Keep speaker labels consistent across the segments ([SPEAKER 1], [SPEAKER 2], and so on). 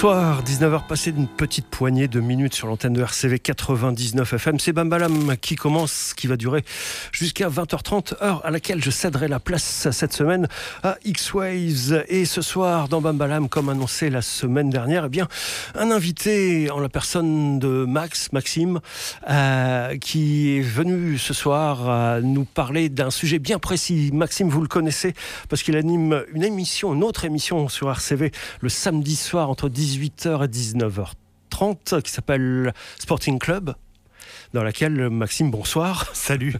[SPEAKER 1] Bonsoir, 19h passé d'une petite poignée de minutes sur l'antenne de RCV 99 FM. C'est Bambalam qui commence, qui va durer jusqu'à 20h30, heure à laquelle je céderai la place cette semaine à X-Waves. Et ce soir, dans Bambalam, comme annoncé la semaine dernière, eh bien, un invité en la personne de Max, Maxime, euh, qui est venu ce soir nous parler d'un sujet bien précis. Maxime, vous le connaissez parce qu'il anime une émission, une autre émission sur RCV le samedi soir entre 18h et 19h30 qui s'appelle Sporting Club dans laquelle, Maxime, bonsoir.
[SPEAKER 2] Salut.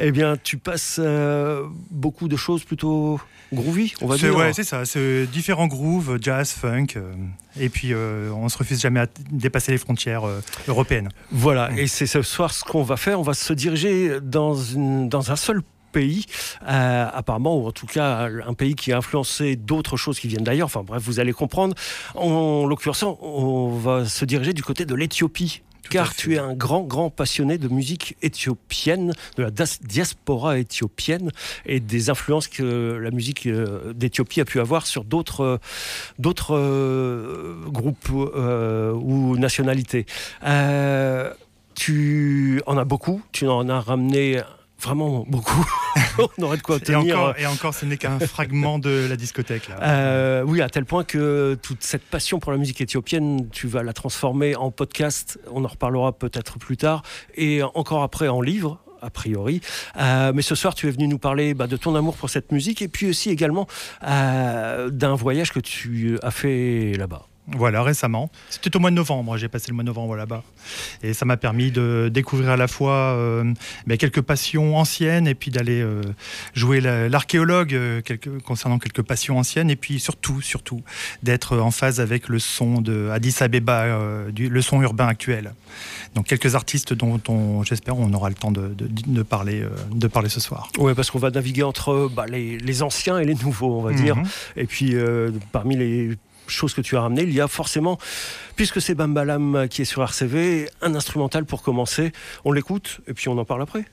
[SPEAKER 1] eh bien, tu passes euh, beaucoup de choses plutôt groovy, on va dire.
[SPEAKER 2] Ouais, c'est ça. C'est différents grooves, jazz, funk. Euh, et puis, euh, on se refuse jamais à dépasser les frontières européennes.
[SPEAKER 1] Voilà. Et c'est ce soir ce qu'on va faire. On va se diriger dans, une, dans un seul pays, euh, apparemment, ou en tout cas un pays qui a influencé d'autres choses qui viennent d'ailleurs. Enfin bref, vous allez comprendre. En l'occurrence, on va se diriger du côté de l'Éthiopie car tu es un grand, grand passionné de musique éthiopienne, de la diaspora éthiopienne et des influences que la musique euh, d'Éthiopie a pu avoir sur d'autres, d'autres euh, groupes ou nationalités. tu en as beaucoup, tu en as ramené vraiment beaucoup. on aurait de quoi tenir.
[SPEAKER 2] Et encore, et encore ce n'est qu'un fragment de la discothèque.
[SPEAKER 1] Euh, oui, à tel point que toute cette passion pour la musique éthiopienne, tu vas la transformer en podcast. On en reparlera peut-être plus tard. Et encore après en livre a priori. Euh, mais ce soir, tu es venu nous parler bah, de ton amour pour cette musique et puis aussi également euh, d'un voyage que tu as fait là-bas.
[SPEAKER 2] Voilà, récemment. C'était au mois de novembre, j'ai passé le mois de novembre là-bas. Et ça m'a permis de découvrir à la fois euh, quelques passions anciennes et puis d'aller euh, jouer l'archéologue euh, concernant quelques passions anciennes et puis surtout, surtout, d'être en phase avec le son de Addis Abeba, le son urbain actuel. Donc quelques artistes dont, j'espère on aura le temps de, parler, de parler ce soir.
[SPEAKER 1] Oui, parce qu'on va naviguer entre bah, les, anciens et les nouveaux, on va dire. Mhm. Et puis parmi les chose que tu as ramené, il y a forcément, puisque c'est Bambalam qui est sur RCV, un instrumental pour commencer. On l'écoute et puis on en parle après.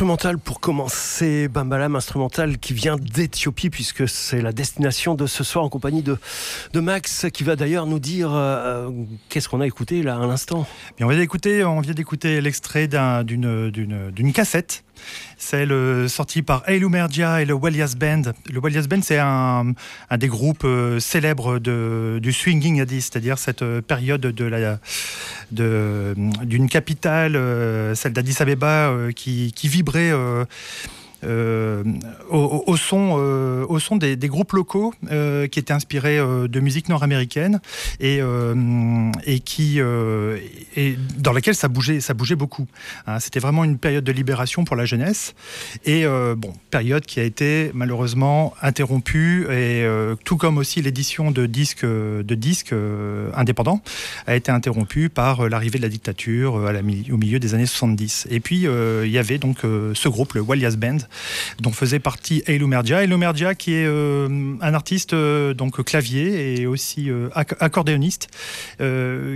[SPEAKER 1] Instrumental pour commencer, Bambalam, instrumental qui vient d'Éthiopie puisque c'est la destination de ce soir en compagnie de, de Max qui va d'ailleurs nous dire euh, qu'est-ce qu'on a écouté là à l'instant?
[SPEAKER 2] on vient d'écouter, on vient d'écouter l'extrait d'une cassette celle sortie par Eilu Merdia et le Walias Band. Le Walias Band, c'est un, des groupes euh, célèbres de, du swinging Addis, c'est-à-dire cette euh, période de la, d'une capitale, euh, celle d'Addis Abeba, qui, vibrait euh, au, son, euh, au son des, groupes locaux euh, qui étaient inspirés de musique nord-américaine et, et qui et dans laquelle ça bougeait, ça bougeait beaucoup. Hein. C'était vraiment une période de libération pour la jeunesse et bon, période qui a été malheureusement interrompue et tout comme aussi l'édition de disques de disques indépendants a été interrompue par l'arrivée de la dictature au milieu des années 70. Et puis il y avait donc ce groupe, le Walias Band, dont faisait partie Eilu Merdia. Eilu Merdia qui est euh, un artiste euh, donc clavier et aussi euh, accordéoniste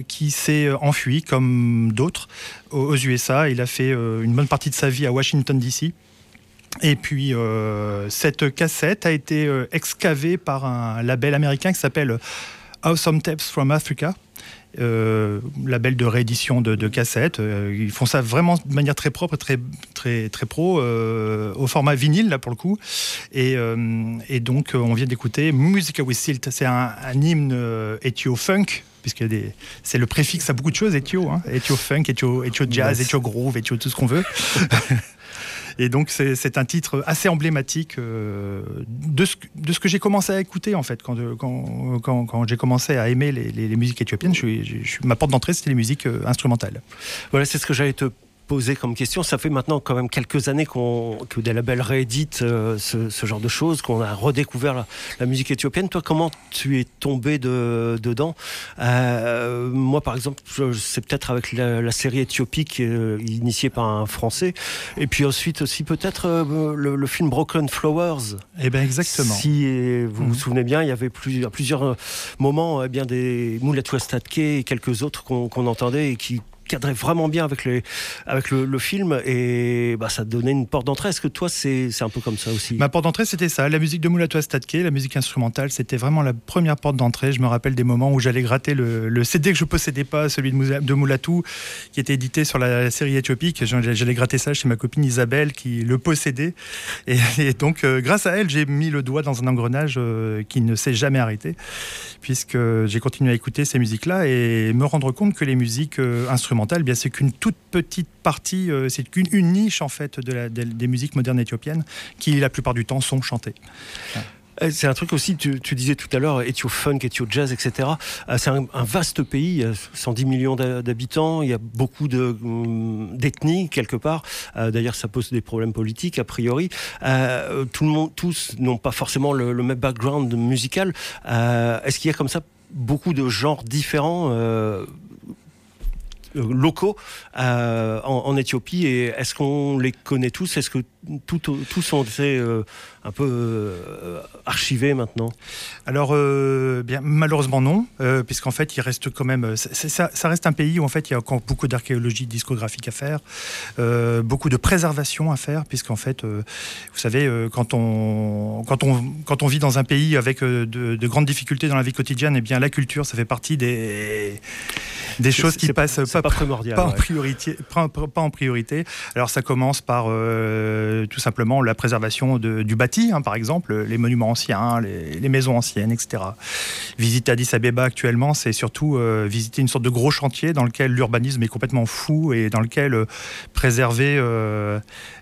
[SPEAKER 2] qui s'est enfui comme d'autres aux USA. Il a fait une bonne partie de sa vie à Washington DC. Et puis, cette cassette a été excavée par un label américain qui s'appelle Awesome Tapes from Africa. Euh, label de réédition de, cassettes. Euh, ils font ça vraiment de manière très propre, très très très pro, euh, au format vinyle là pour le coup. Et, et donc on vient d'écouter Musica with Silt. C'est un, hymne éthio funk puisque c'est le préfixe à beaucoup de choses, éthio, hein, éthio funk, éthio, jazz, éthio groove, éthio tout ce qu'on veut. Et donc, c'est un titre assez emblématique euh, de, ce, de ce que j'ai commencé à écouter, en fait, quand, quand, quand, j'ai commencé à aimer les, les, musiques éthiopiennes. Je, ma porte d'entrée, c'était les musiques euh, instrumentales.
[SPEAKER 1] Voilà, c'est ce que j'allais te poser comme question. Ça fait maintenant quand même quelques années que des labels rééditent euh, ce, genre de choses, qu'on a redécouvert la, musique éthiopienne. Toi, comment tu es tombé de, dedans? Euh, Moi, par exemple, c'est peut-être avec la, série éthiopique euh, initiée par un Français. Et puis ensuite aussi peut-être le, film Broken Flowers.
[SPEAKER 2] Eh bien, exactement.
[SPEAKER 1] Si vous vous mhm. souvenez bien, il y avait plusieurs, plusieurs moments, eh bien des Moulet Westadke et quelques autres qu'on entendait et qui cadrait vraiment bien avec, les, avec le, film et bah, ça donnait une porte d'entrée. Est-ce que toi, c'est un peu comme ça aussi?
[SPEAKER 2] Ma porte d'entrée, c'était ça. La musique de Moulatoua Statke, la musique instrumentale, c'était vraiment la première porte d'entrée. Je me rappelle des moments où j'allais gratter le, CD que je possédais pas, celui de, Moulatou, qui était édité sur la série éthiopique. J'allais gratter ça chez ma copine Isabelle qui le possédait. Et, donc, euh, grâce à elle, j'ai mis le doigt dans un engrenage euh, qui ne s'est jamais arrêté, puisque j'ai continué à écouter ces musiques-là et me rendre compte que les musiques euh, instrumentales eh bien c'est qu'une toute petite partie, euh, c'est qu'une une niche en fait de la, des musiques modernes éthiopiennes qui la plupart du temps sont chantées.
[SPEAKER 1] Euh, c'est un truc aussi, tu, disais tout à l'heure, Ethio Funk, Ethio Jazz, etc. Euh, c'est un, vaste pays, 110 millions d'habitants, il y a beaucoup hum, d'ethnies quelque part. D'ailleurs, ça pose des problèmes politiques a priori. tout le monde, tous n'ont pas forcément le, même background musical. Est-ce qu'il y a comme ça beaucoup de genres différents locaux euh, en, Éthiopie et est-ce qu'on les connaît tous? Est-ce que tout, tous sont euh, un peu archivés maintenant
[SPEAKER 2] Alors, bien, malheureusement non, puisqu'en fait, il reste quand même. Ça, reste un pays où en fait, il y a encore beaucoup d'archéologie discographique à faire, beaucoup de préservation à faire, puisqu'en fait, vous savez, quand on, quand, on, quand on vit dans un pays avec de, grandes difficultés dans la vie quotidienne, et eh bien, la culture, ça fait partie des, des choses qui passent
[SPEAKER 1] pas pas primordial.
[SPEAKER 2] Pas, en priorité, pas, en priorité. Alors ça commence par euh, tout simplement la préservation du hein, par exemple, les monuments anciens, les, maisons anciennes, etc. Visiter Addis Abeba actuellement, c'est surtout euh, visiter une sorte de gros chantier dans lequel l'urbanisme est complètement fou et dans lequel euh, préserver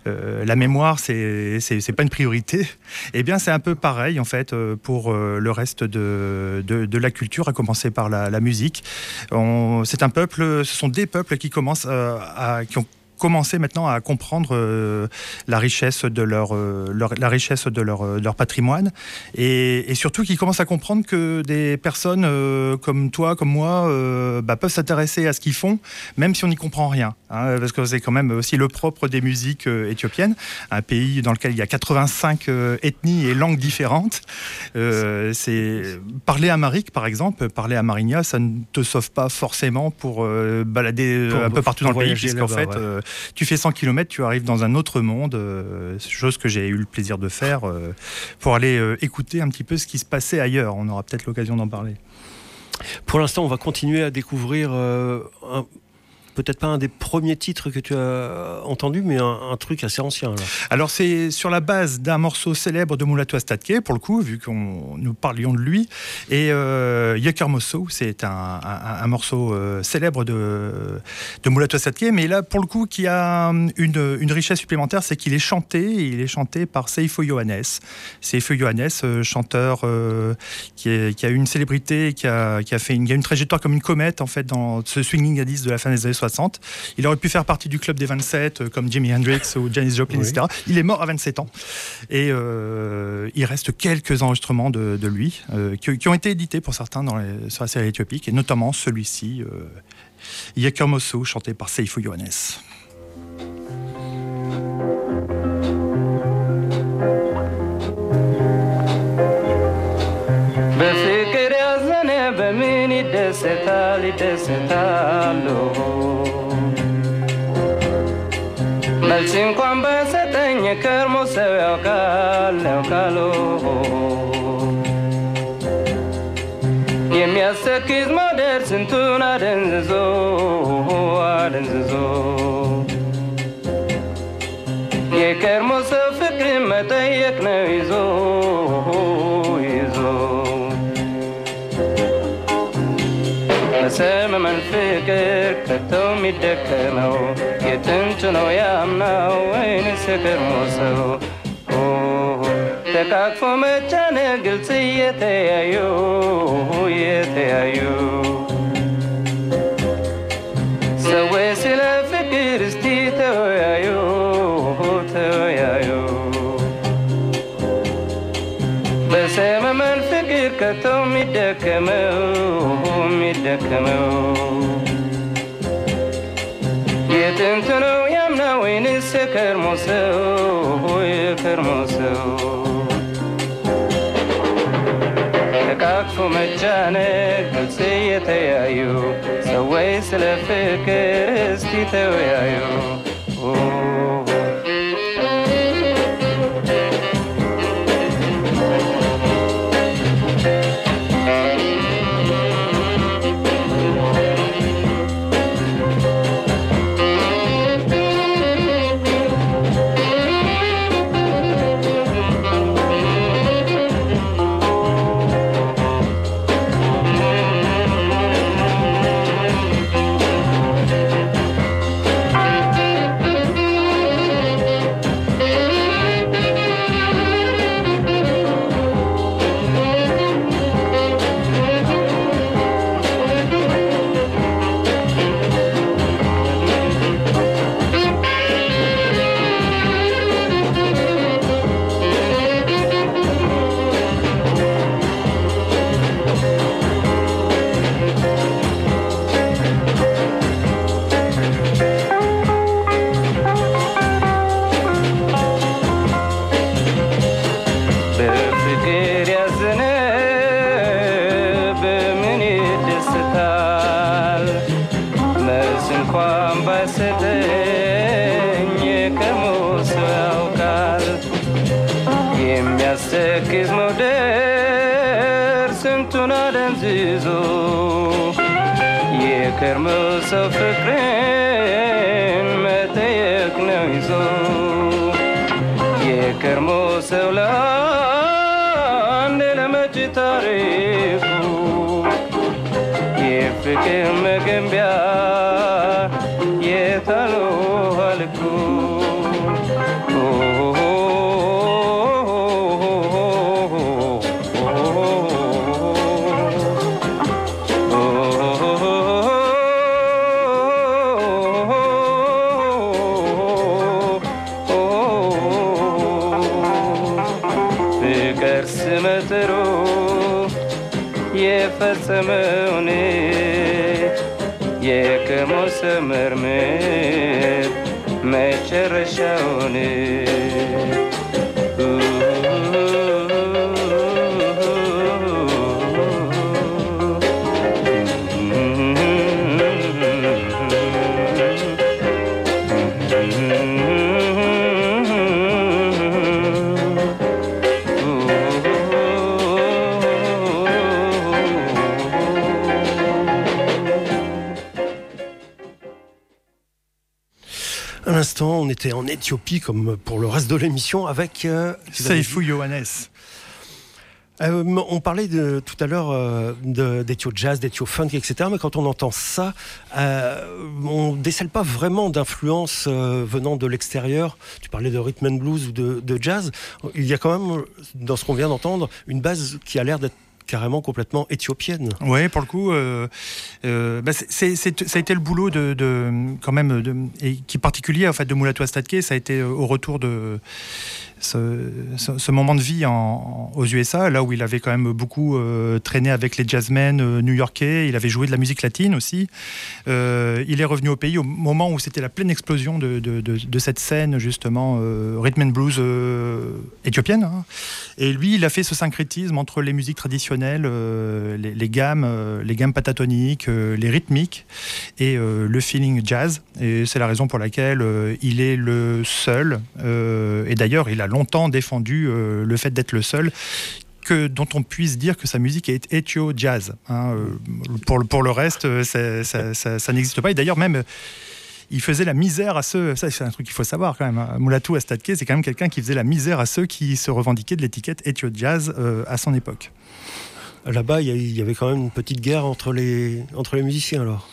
[SPEAKER 2] la mémoire, c'est pas une priorité. Eh bien, c'est un peu pareil en fait pour le reste de, la culture, à commencer par la, musique. C'est un peuple, ce sont des peuples qui commencent euh, à, commencer maintenant à comprendre euh, la richesse de euh, leur, la richesse de leur, euh, leur patrimoine et, surtout qu'ils commencent à comprendre que des personnes comme toi, comme moi, bah, peuvent s'intéresser à ce qu'ils font, même si on n'y comprend rien. Hein, parce que c'est quand même aussi le propre des musiques éthiopiennes, un pays dans lequel il y a 85 ethnies et langues différentes. c'est parler par exemple, parler à Marigna, ça ne te sauve pas forcément pour balader un peu partout dans le pays, puisqu'en fait,
[SPEAKER 3] tu fais 100 km, tu arrives dans un autre monde, chose que j'ai eu le plaisir de faire pour aller écouter un petit peu ce qui se passait ailleurs. On aura peut-être l'occasion d'en parler.
[SPEAKER 1] Pour l'instant, on va continuer à découvrir peut-être pas un des premiers titres que tu as entendu, mais un, truc assez ancien.
[SPEAKER 3] Alors c'est sur la base d'un morceau célèbre de Mulatu Statke, pour le coup, vu qu'on nous parlions de lui. Et euh, Mosso, c'est un, morceau euh, célèbre de, de Mulatu Statke, mais là, pour le coup, qui a une, richesse supplémentaire, c'est qu'il est chanté, il est chanté par Seifo Johannes. Seifo Johannes, euh, chanteur euh, qui, a eu une célébrité, qui a, fait une, une trajectoire comme une comète, en fait, dans ce swinging à 10 de la fin des années il aurait pu faire partie du club des 27, euh, comme Jimi Hendrix ou Janis Joplin, etc. Il est mort à 27 ans. Et euh, il reste quelques enregistrements de, lui, euh, qui, ont été édités pour certains dans sur la série éthiopique, et notamment celui-ci, euh, chanté par Seifo Yohannes. መልስ እንኳን በሰጠኝ ከርሞ ሰው ያውቃል ያውቃሉ። የሚያስተክዝ መውደድ ስንቱን አደንዝዞ አደንዝዞ። የከርሞ ሰው ፍቅር መጠየቅ ነው ይዞ ይዞ። በሰመመን ፍቅር ከተው የሚደከመው የጥንቱ ነው ያምናው ወይንስ የቀድሞ ሰው? ተቃቅፎ መጫነ ግልጽ እየተያዩ እየተያዩ። ሰዎች ስለ ፍቅር እስቲ ተወያዩ ተወያዩ። በሰመመን ፍቅር ከተው የሚደከመው የሚደከመው የጥንት ነው ያምና ወይንስ የከርሞ ሰው የከርሞ ሰው ተቃቅፎ መጫነቅ ግልጽ እየተያዩ ሰዎች ስለ ፍቅር እስቲ ተወያዩ
[SPEAKER 1] Éthiopie comme pour le reste de l'émission avec euh,
[SPEAKER 2] Seifou Johannes.
[SPEAKER 1] Euh, on parlait de, tout à l'heure euh, d'Ethio Jazz, d'Ethio Funk, etc. Mais quand on entend ça, euh, on décèle pas vraiment d'influence euh, venant de l'extérieur. Tu parlais de rhythm and blues ou de, de jazz. Il y a quand même, dans ce qu'on vient d'entendre, une base qui a l'air d'être carrément complètement éthiopienne.
[SPEAKER 2] Oui, pour le coup, euh, euh, bah ça a été le boulot de, quand même, et qui est particulier en fait de Moulatou Astadke, ça a été au retour de ce, moment de vie aux USA, là où il avait quand même beaucoup euh, traîné avec les jazzmen euh, new-yorkais, il avait joué de la musique latine aussi. Euh, il est revenu au pays au moment où c'était la pleine explosion de, cette scène justement rhythm and blues éthiopienne. Hein. Et lui, il a fait ce syncrétisme entre les musiques traditionnelles, les, les, gammes, les gammes patatoniques, les rythmiques et le feeling jazz. Et c'est la raison pour laquelle il est le seul. et d'ailleurs, il a longtemps défendu euh, le fait d'être le seul que, dont on puisse dire que sa musique est ethio jazz. Hein, euh, pour, pour, le reste, euh, ça, n'existe pas. Et d'ailleurs, même il faisait la misère à ceux, ça c'est un truc qu'il faut savoir quand même, hein. Moulatou Astadke, c'est quand même quelqu'un qui faisait la misère à ceux qui se revendiquaient de l'étiquette ethio jazz à son époque.
[SPEAKER 1] Là-bas, il y avait quand même une petite guerre entre les, entre les musiciens alors.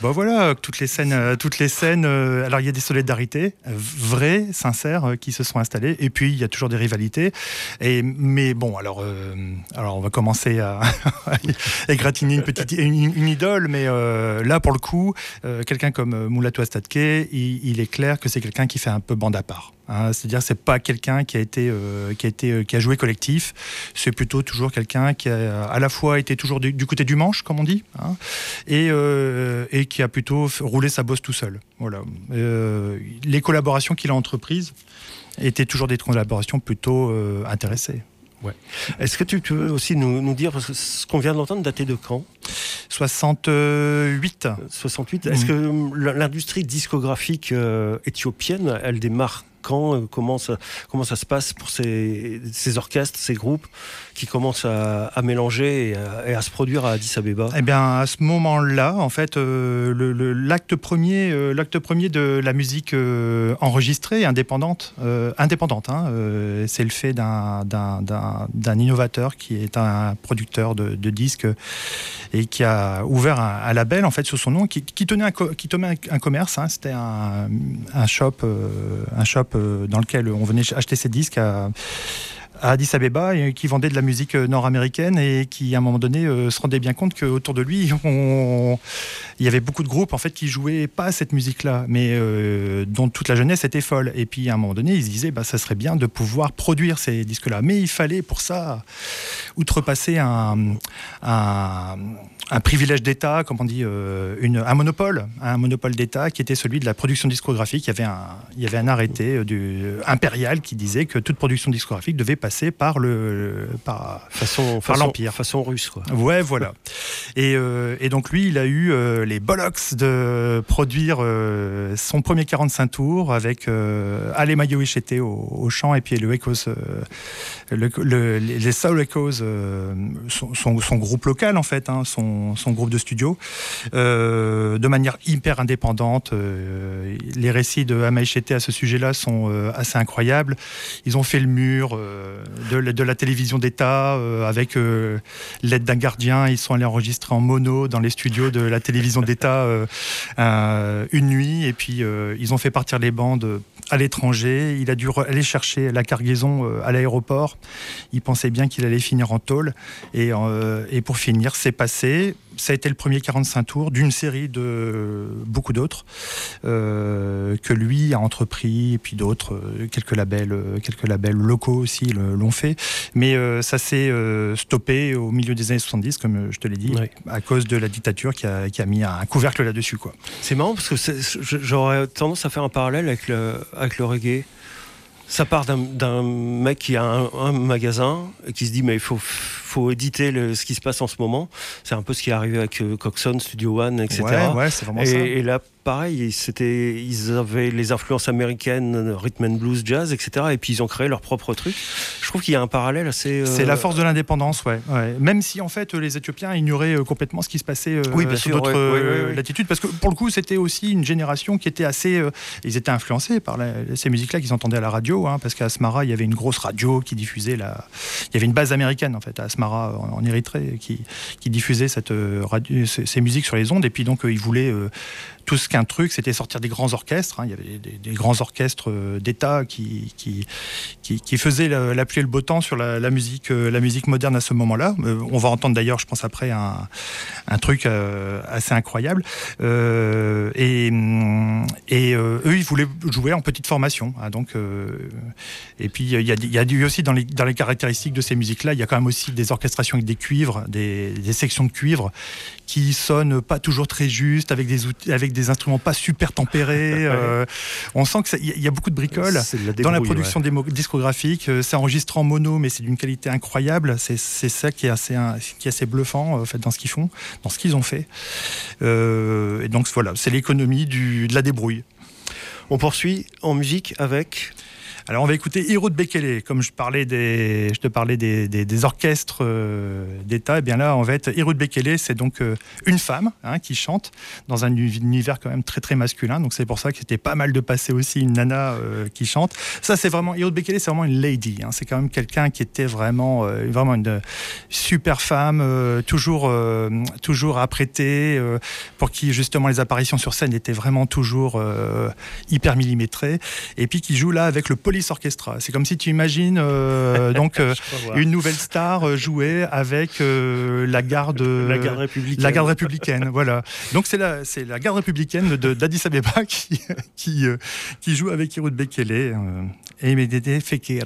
[SPEAKER 2] Bon voilà, toutes les scènes, euh, toutes les scènes. Euh, alors il y a des solidarités vraies, sincères, qui se sont installées, et puis il y a toujours des rivalités. Et mais bon, alors, euh, alors on va commencer à égratigner une petite, une, idole, mais euh, là pour le coup, euh, quelqu'un comme Moulatou Astadke, il, il, est clair que c'est quelqu'un qui fait un peu bande à part. Hein, C'est-à-dire c'est pas quelqu'un qui a été euh, qui a été euh, qui a joué collectif. C'est plutôt toujours quelqu'un qui a à la fois été toujours du, du côté du manche, comme on dit, hein, et euh, et qui a plutôt roulé sa bosse tout seul. Voilà. Les collaborations qu'il a entreprises étaient toujours des collaborations plutôt intéressées.
[SPEAKER 1] Ouais. Est-ce que tu peux aussi nous, nous dire, parce que ce qu'on vient d'entendre datait de quand?
[SPEAKER 2] 68.
[SPEAKER 1] 68. Est-ce mmh. que l'industrie discographique euh, éthiopienne, elle démarre quand comment ça, se passe pour ces, orchestres, ces groupes qui commencent à, mélanger et à, se produire à Addis Abeba?
[SPEAKER 2] Eh bien, à ce moment-là, en fait, euh, l'acte premier, euh, l'acte premier de la musique euh, enregistrée, indépendante, euh, indépendante, hein, euh, c'est le fait d'un innovateur qui est un producteur de, disques et qui a ouvert un, label en fait sur son nom, qui, qui tenait un, commerce. Hein, C'était un shop, un shop dans lequel on venait acheter ses disques à, Addis Abeba qui vendait de la musique nord-américaine et qui à un moment donné euh, se rendait bien compte qu'autour de lui il y avait beaucoup de groupes en fait qui jouaient pas cette musique là mais euh, dont toute la jeunesse était folle. Et puis à un moment donné ils se disaient bah, ça serait bien de pouvoir produire ces disques là mais il fallait pour ça outrepasser un, un privilège d'État comme on dit euh, une, un monopole un monopole d'État qui était celui de la production discographique. Il y avait un, il y avait un arrêté du, impérial qui disait que toute production discographique devait passer par le par,
[SPEAKER 1] façon,
[SPEAKER 2] par l'empire.
[SPEAKER 1] façon russe quoi.
[SPEAKER 2] Ouais voilà. Et, euh, et donc lui il a eu euh, les bollocks de produire euh, son premier 45 tours avec euh, Ale Mayoichete au, au chant et puis le Echoes le, le, les Soul Echoes son, son, son, groupe local en fait hein, son, son groupe de studio. De manière hyper indépendante les récits de Amaïchete à ce sujet là sont assez incroyables. Ils ont fait le mur de, la télévision d'État euh, avec euh, l'aide d'un gardien. Ils sont allés enregistrer en mono dans les studios de la télévision d'État euh, une nuit. Et puis ils ont fait partir les bandes à l'étranger. Il a dû aller chercher la cargaison à l'aéroport. Il pensait bien qu'il allait finir en tôle et, et pour finir, c'est passé ça a été le premier 45 tours d'une série de beaucoup d'autres euh, que lui a entrepris et puis d'autres euh, quelques labels euh, quelques labels locaux aussi l'ont fait. Mais euh, ça s'est stoppé au milieu des années 70 comme je te l'ai dit oui. à cause de la dictature qui a, qui a mis un couvercle là dessus quoi.
[SPEAKER 1] C'est marrant parce que j'aurais tendance à faire un parallèle avec le, avec le reggae. Ça part d'un mec qui a un, un, magasin et qui se dit mais il faut, faut éditer ce qui se passe en ce moment. C'est un peu ce qui est arrivé avec Coxon, Studio One, etc.
[SPEAKER 2] Ouais, ouais, c'est vraiment ça.
[SPEAKER 1] Et là, pareil, c'était, ils avaient les influences américaines, rhythm and blues, jazz, etc. Et puis ils ont créé leur propre truc. Je trouve qu'il y a un parallèle assez.
[SPEAKER 2] C'est la force de l'indépendance, ouais, Même si en fait les Éthiopiens ignoraient complètement ce qui se passait sur d'autres latitudes, parce que pour le coup c'était aussi une génération qui était assez, ils étaient influencés par ces musiques-là qu'ils entendaient à la radio, hein, parce qu'à Asmara il y avait une grosse radio qui diffusait la, il y avait une base américaine en fait à Asmara en, Érythrée qui, diffusait cette radio, ces, musiques sur les ondes, et puis donc ils voulaient tout ce qu'un truc, c'était sortir des grands orchestres. Hein. Il y avait des, grands orchestres euh, d'État qui, qui, qui, faisaient la, et le beau temps sur la, musique, euh, la musique moderne à ce moment-là. Euh, on va entendre d'ailleurs, je pense après, un, un truc assez incroyable. et, et eux, ils voulaient jouer en petite formation. Hein. donc, et puis, il y a, il y a aussi dans les, dans les caractéristiques de ces musiques-là, il y a quand même aussi des orchestrations avec des cuivres, des, des sections de cuivre qui sonnent pas toujours très justes, avec des outils, avec des instruments pas super tempérés. Euh, on sent qu'il y, a beaucoup de bricoles dans la production discographique. Euh, c'est enregistré en mono, mais c'est d'une qualité incroyable. C'est ça qui est assez, qui est assez bluffant en fait, dans ce qu'ils font, dans ce qu'ils ont fait. Euh, et donc voilà, c'est l'économie de la débrouille.
[SPEAKER 1] On poursuit en musique avec
[SPEAKER 2] alors on va écouter Hiro Bekele, comme je, parlais je te parlais des, orchestres euh, d'État, et eh bien là en fait Hiro Bekele c'est donc euh, une femme hein, qui chante dans un univers quand même très très masculin, donc c'est pour ça que c'était pas mal de passer aussi une nana euh, qui chante. Ça c'est vraiment, Hiro Bekele c'est vraiment une lady, hein. c'est quand même quelqu'un qui était vraiment, vraiment une super femme, toujours, toujours apprêtée, pour qui justement les apparitions sur scène étaient vraiment toujours hyper millimétrées, et puis qui joue là avec le poly Orchestra. C'est comme si tu imagines euh, donc euh, une nouvelle star euh, jouer avec la garde,
[SPEAKER 1] la garde républicaine.
[SPEAKER 2] La garde républicaine, voilà. Donc c'est la, c'est la garde républicaine d'Addis Abeba qui, qui, qui, joue avec Hirut Bekele et Medede Fekir.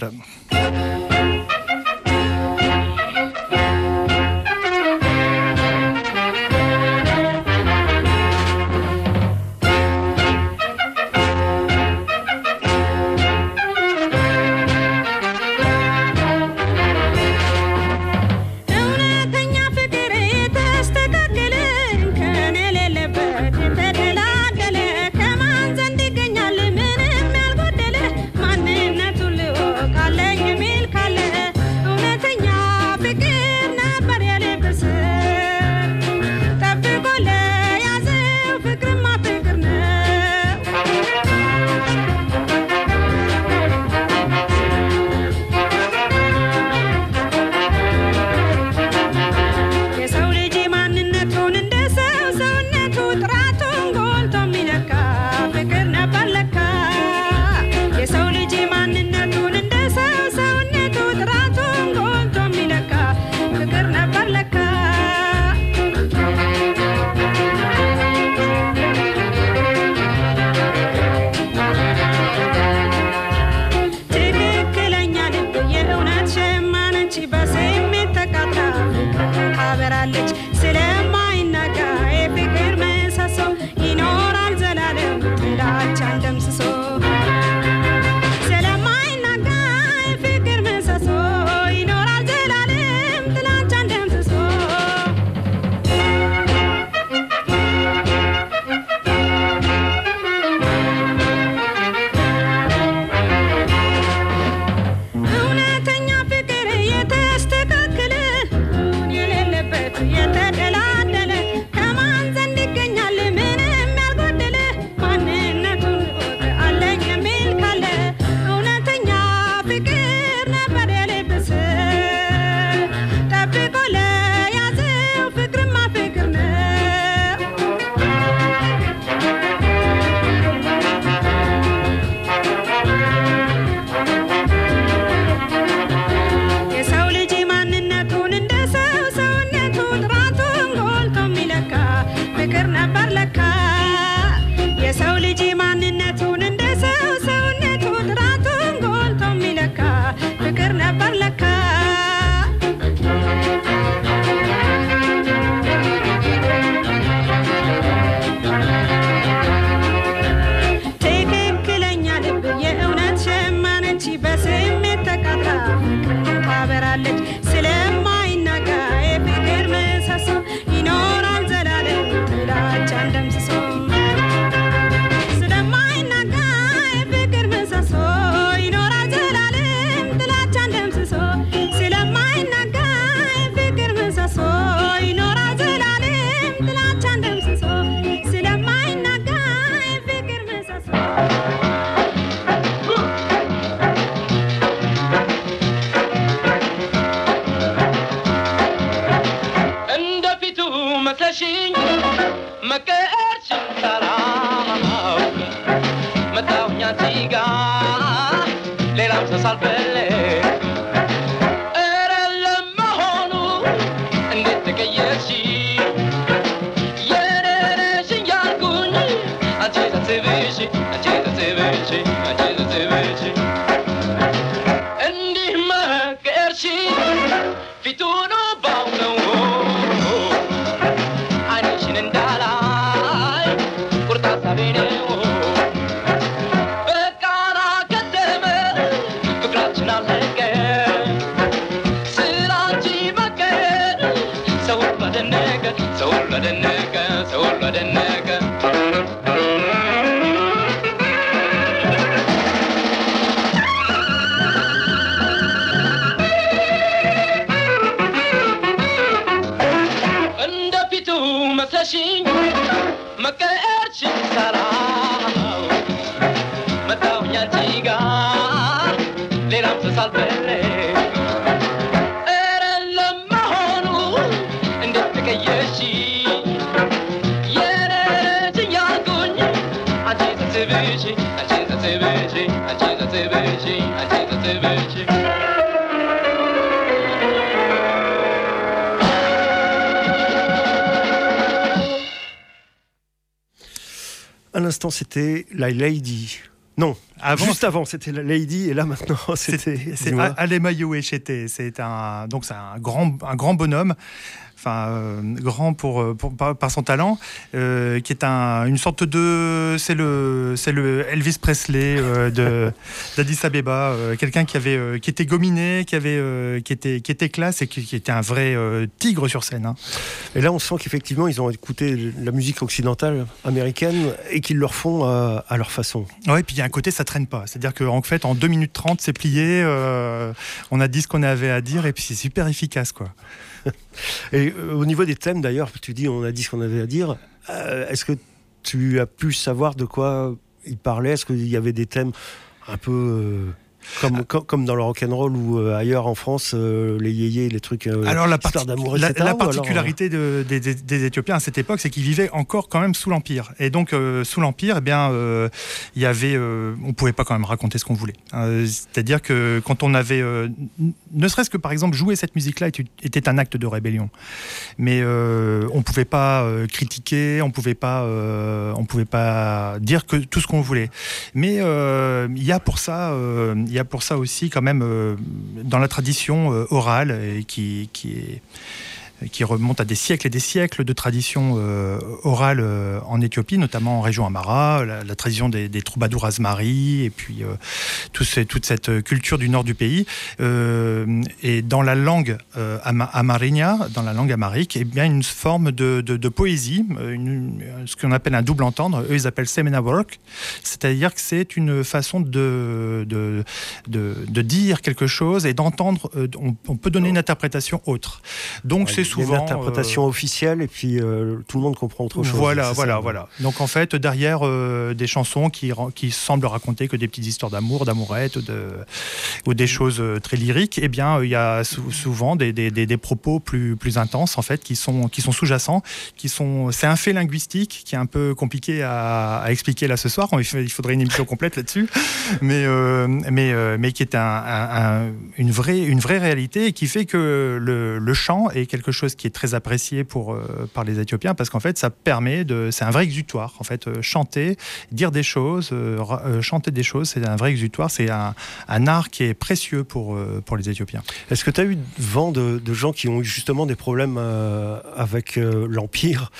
[SPEAKER 1] C'était la Lady. Non,
[SPEAKER 2] Avant,
[SPEAKER 1] juste avant, c'était la Lady, et là maintenant, c'était.
[SPEAKER 2] C'est. Alemayo Echete. C'est un donc c'est un grand un grand bonhomme. Enfin, euh, grand pour, euh, pour- par, par son talent, euh, qui est un, une sorte de, c'est le, c'est le Elvis Presley euh, de d'Addis Abeba, quelqu'un qui avait, qui était gominé, qui avait, qui était, qui était classe et qui, qui était un vrai tigre sur scène. hein.
[SPEAKER 1] Et là, on sent qu'effectivement, ils ont écouté la musique occidentale américaine et qu'ils le refont à, à leur façon.
[SPEAKER 2] Ouais, et puis il y a un côté, ça traîne pas. C'est-à-dire qu'en fait, en 2 minutes 30, c'est plié, on a dit ce qu'on avait à dire, et puis c'est super efficace, quoi.
[SPEAKER 1] Et euh, au niveau des thèmes, d'ailleurs, tu dis, on a dit ce qu'on avait à dire. Euh, Est-ce que tu as pu savoir de quoi ils parlaient Est-ce qu'il y avait des thèmes un peu comme, comme, comme dans le rock'n'roll ou euh, ailleurs en France, euh, les yéyés, les trucs, euh,
[SPEAKER 2] Alors la, parti-
[SPEAKER 1] alors,
[SPEAKER 2] particularité de- des, des- des Éthiopiens à cette époque, c'est qu'ils vivaient encore quand même sous l'empire. Et donc sous l'empire, eh bien, il y avait, on pouvait pas quand même raconter ce qu'on voulait. C'est-à-dire que quand on avait, ne serait-ce que par exemple jouer cette musique-là était, un acte de rébellion. Mais euh, on pouvait pas euh, critiquer, on pouvait pas, euh, on pouvait pas dire que tout ce qu'on voulait. Mais il y a pour ça, il y a pour ça aussi quand même euh, dans la tradition euh, orale qui est qui remonte à des siècles et des siècles de tradition euh, orale euh, en Éthiopie, notamment en région Amara, la, la tradition des, des troubadours Asmari, et puis euh, tout ce- toute cette culture du nord du pays. Euh, et dans la langue euh, ama- amarinia, dans la langue amarique, eh bien une forme de, de- de poésie, euh, une- ce qu'on appelle un double entendre. Eux, ils appellent semena work, c'est-à-dire que c'est une façon de, de, de, de dire quelque chose et d'entendre. euh, on, on peut donner une interprétation autre. Donc
[SPEAKER 1] Ouais,
[SPEAKER 2] c'est souvent
[SPEAKER 1] une interprétation officielle et puis euh, tout le monde comprend autre chose.
[SPEAKER 2] voilà, voilà,
[SPEAKER 1] ça,
[SPEAKER 2] voilà. Donc en fait, derrière euh, des chansons qui, semblent raconter que des petites histoires d'amour, d'amourette, ou, de, ou des choses euh, très lyriques, eh bien, euh, il y a sou- souvent des, des- des- des propos plus, plus intenses en fait, qui sont, qui sont sous-jacents, qui sont. C'est un fait linguistique qui est un peu compliqué à, à expliquer là ce soir. Il fa- il faudrait une émission complète là-dessus, mais, euh, mais, euh, mais qui est un- un- un- une, vraie, une vraie réalité et qui fait que le, le chant est quelque chose qui est très apprécié pour, euh, par les Éthiopiens parce qu'en fait, ça permet de. C'est un vrai exutoire. En fait, Euh, chanter, dire des choses, euh, chanter des choses, c'est un vrai exutoire. C'est un, art qui est précieux pour, pour les Éthiopiens.
[SPEAKER 1] Est-ce que tu as eu vent de, de gens qui ont eu justement des problèmes avec l'Empire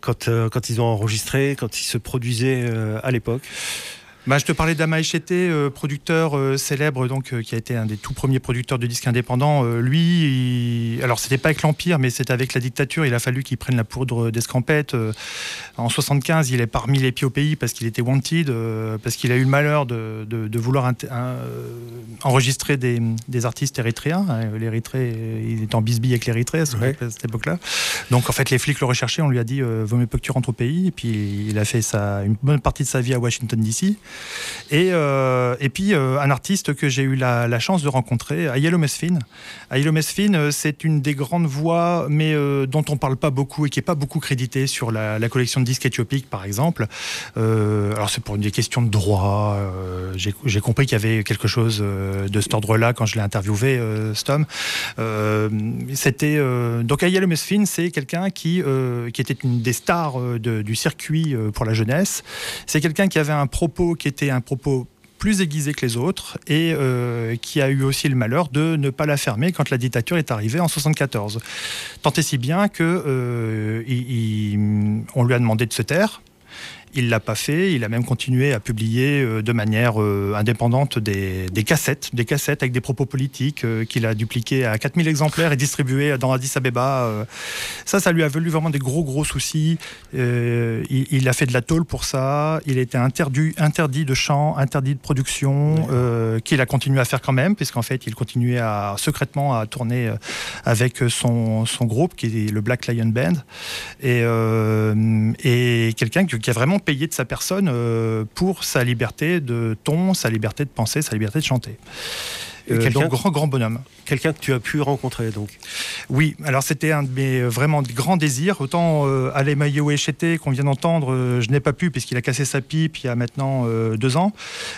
[SPEAKER 1] quand, quand ils ont enregistré, quand ils se produisaient à l'époque?
[SPEAKER 2] Bah, je te parlais d'Ama Echete, euh, producteur euh, célèbre, donc, euh, qui a été un des tout premiers producteurs de disques indépendants. Euh, lui, il- alors c'était pas avec l'Empire, mais c'était avec la dictature. Il a fallu qu'il prenne la poudre d'escampette. En 75, il est parmi les pieds au pays parce qu'il était wanted, parce qu'il a eu le malheur de, de- de vouloir un- enregistrer des, des artistes érythréens. Euh, L'Érythrée, il est en bisbille avec l'Érythrée à cette
[SPEAKER 1] Ouais.
[SPEAKER 2] époque- à cette époque-là. Donc en fait, les flics le recherchaient. On lui a dit, vaut mieux pas que tu rentres au pays. Et puis il a fait sa, une bonne partie de sa vie à Washington DC. Et, euh, et puis euh, un artiste que j'ai eu la, chance de rencontrer, Ayelo Mesfin. Ayelo Mesfin, euh, c'est une des grandes voix, mais dont on parle pas beaucoup et qui est pas beaucoup crédité sur la, collection de disques éthiopiques, par exemple. Alors c'est pour des questions de droit. j'ai compris qu'il y avait quelque chose de cet ordre-là quand je l'ai interviewé. Euh, C'était donc Ayelo Mesfin, c'est quelqu'un qui qui était une des stars du circuit pour la jeunesse. C'est quelqu'un qui avait un propos qui était un propos plus aiguisé que les autres et euh, qui a eu aussi le malheur de ne pas la fermer quand la dictature est arrivée en 74. Tant et si bien que euh, on lui a demandé de se taire. Il l'a pas fait. Il a même continué à publier euh, de manière euh, indépendante des, des cassettes, des cassettes avec des propos politiques euh, qu'il a dupliqués à 4000 exemplaires et distribués dans Addis Abeba. Ça, ça lui a valu vraiment des gros gros soucis. Il, il a fait de la tôle pour ça. Il était interdit, interdit de chant, interdit de production, euh, qu'il a continué à faire quand même, puisqu'en fait, il continuait à secrètement à tourner avec son, son groupe, qui est le Black Lion Band, et, euh, et quelqu'un qui a vraiment payé de sa personne euh, pour sa liberté de ton, sa liberté de penser, sa liberté de chanter. Euh,
[SPEAKER 1] quelqu'un-
[SPEAKER 2] grand grand bonhomme.
[SPEAKER 1] Quelqu'un que tu as pu rencontrer, donc.
[SPEAKER 2] Oui, alors c'était un de mes euh, vraiment grands désirs. Autant euh, Alemayo Echete qu'on vient d'entendre, euh, je n'ai pas pu puisqu'il a cassé sa pipe il y a maintenant deux ans.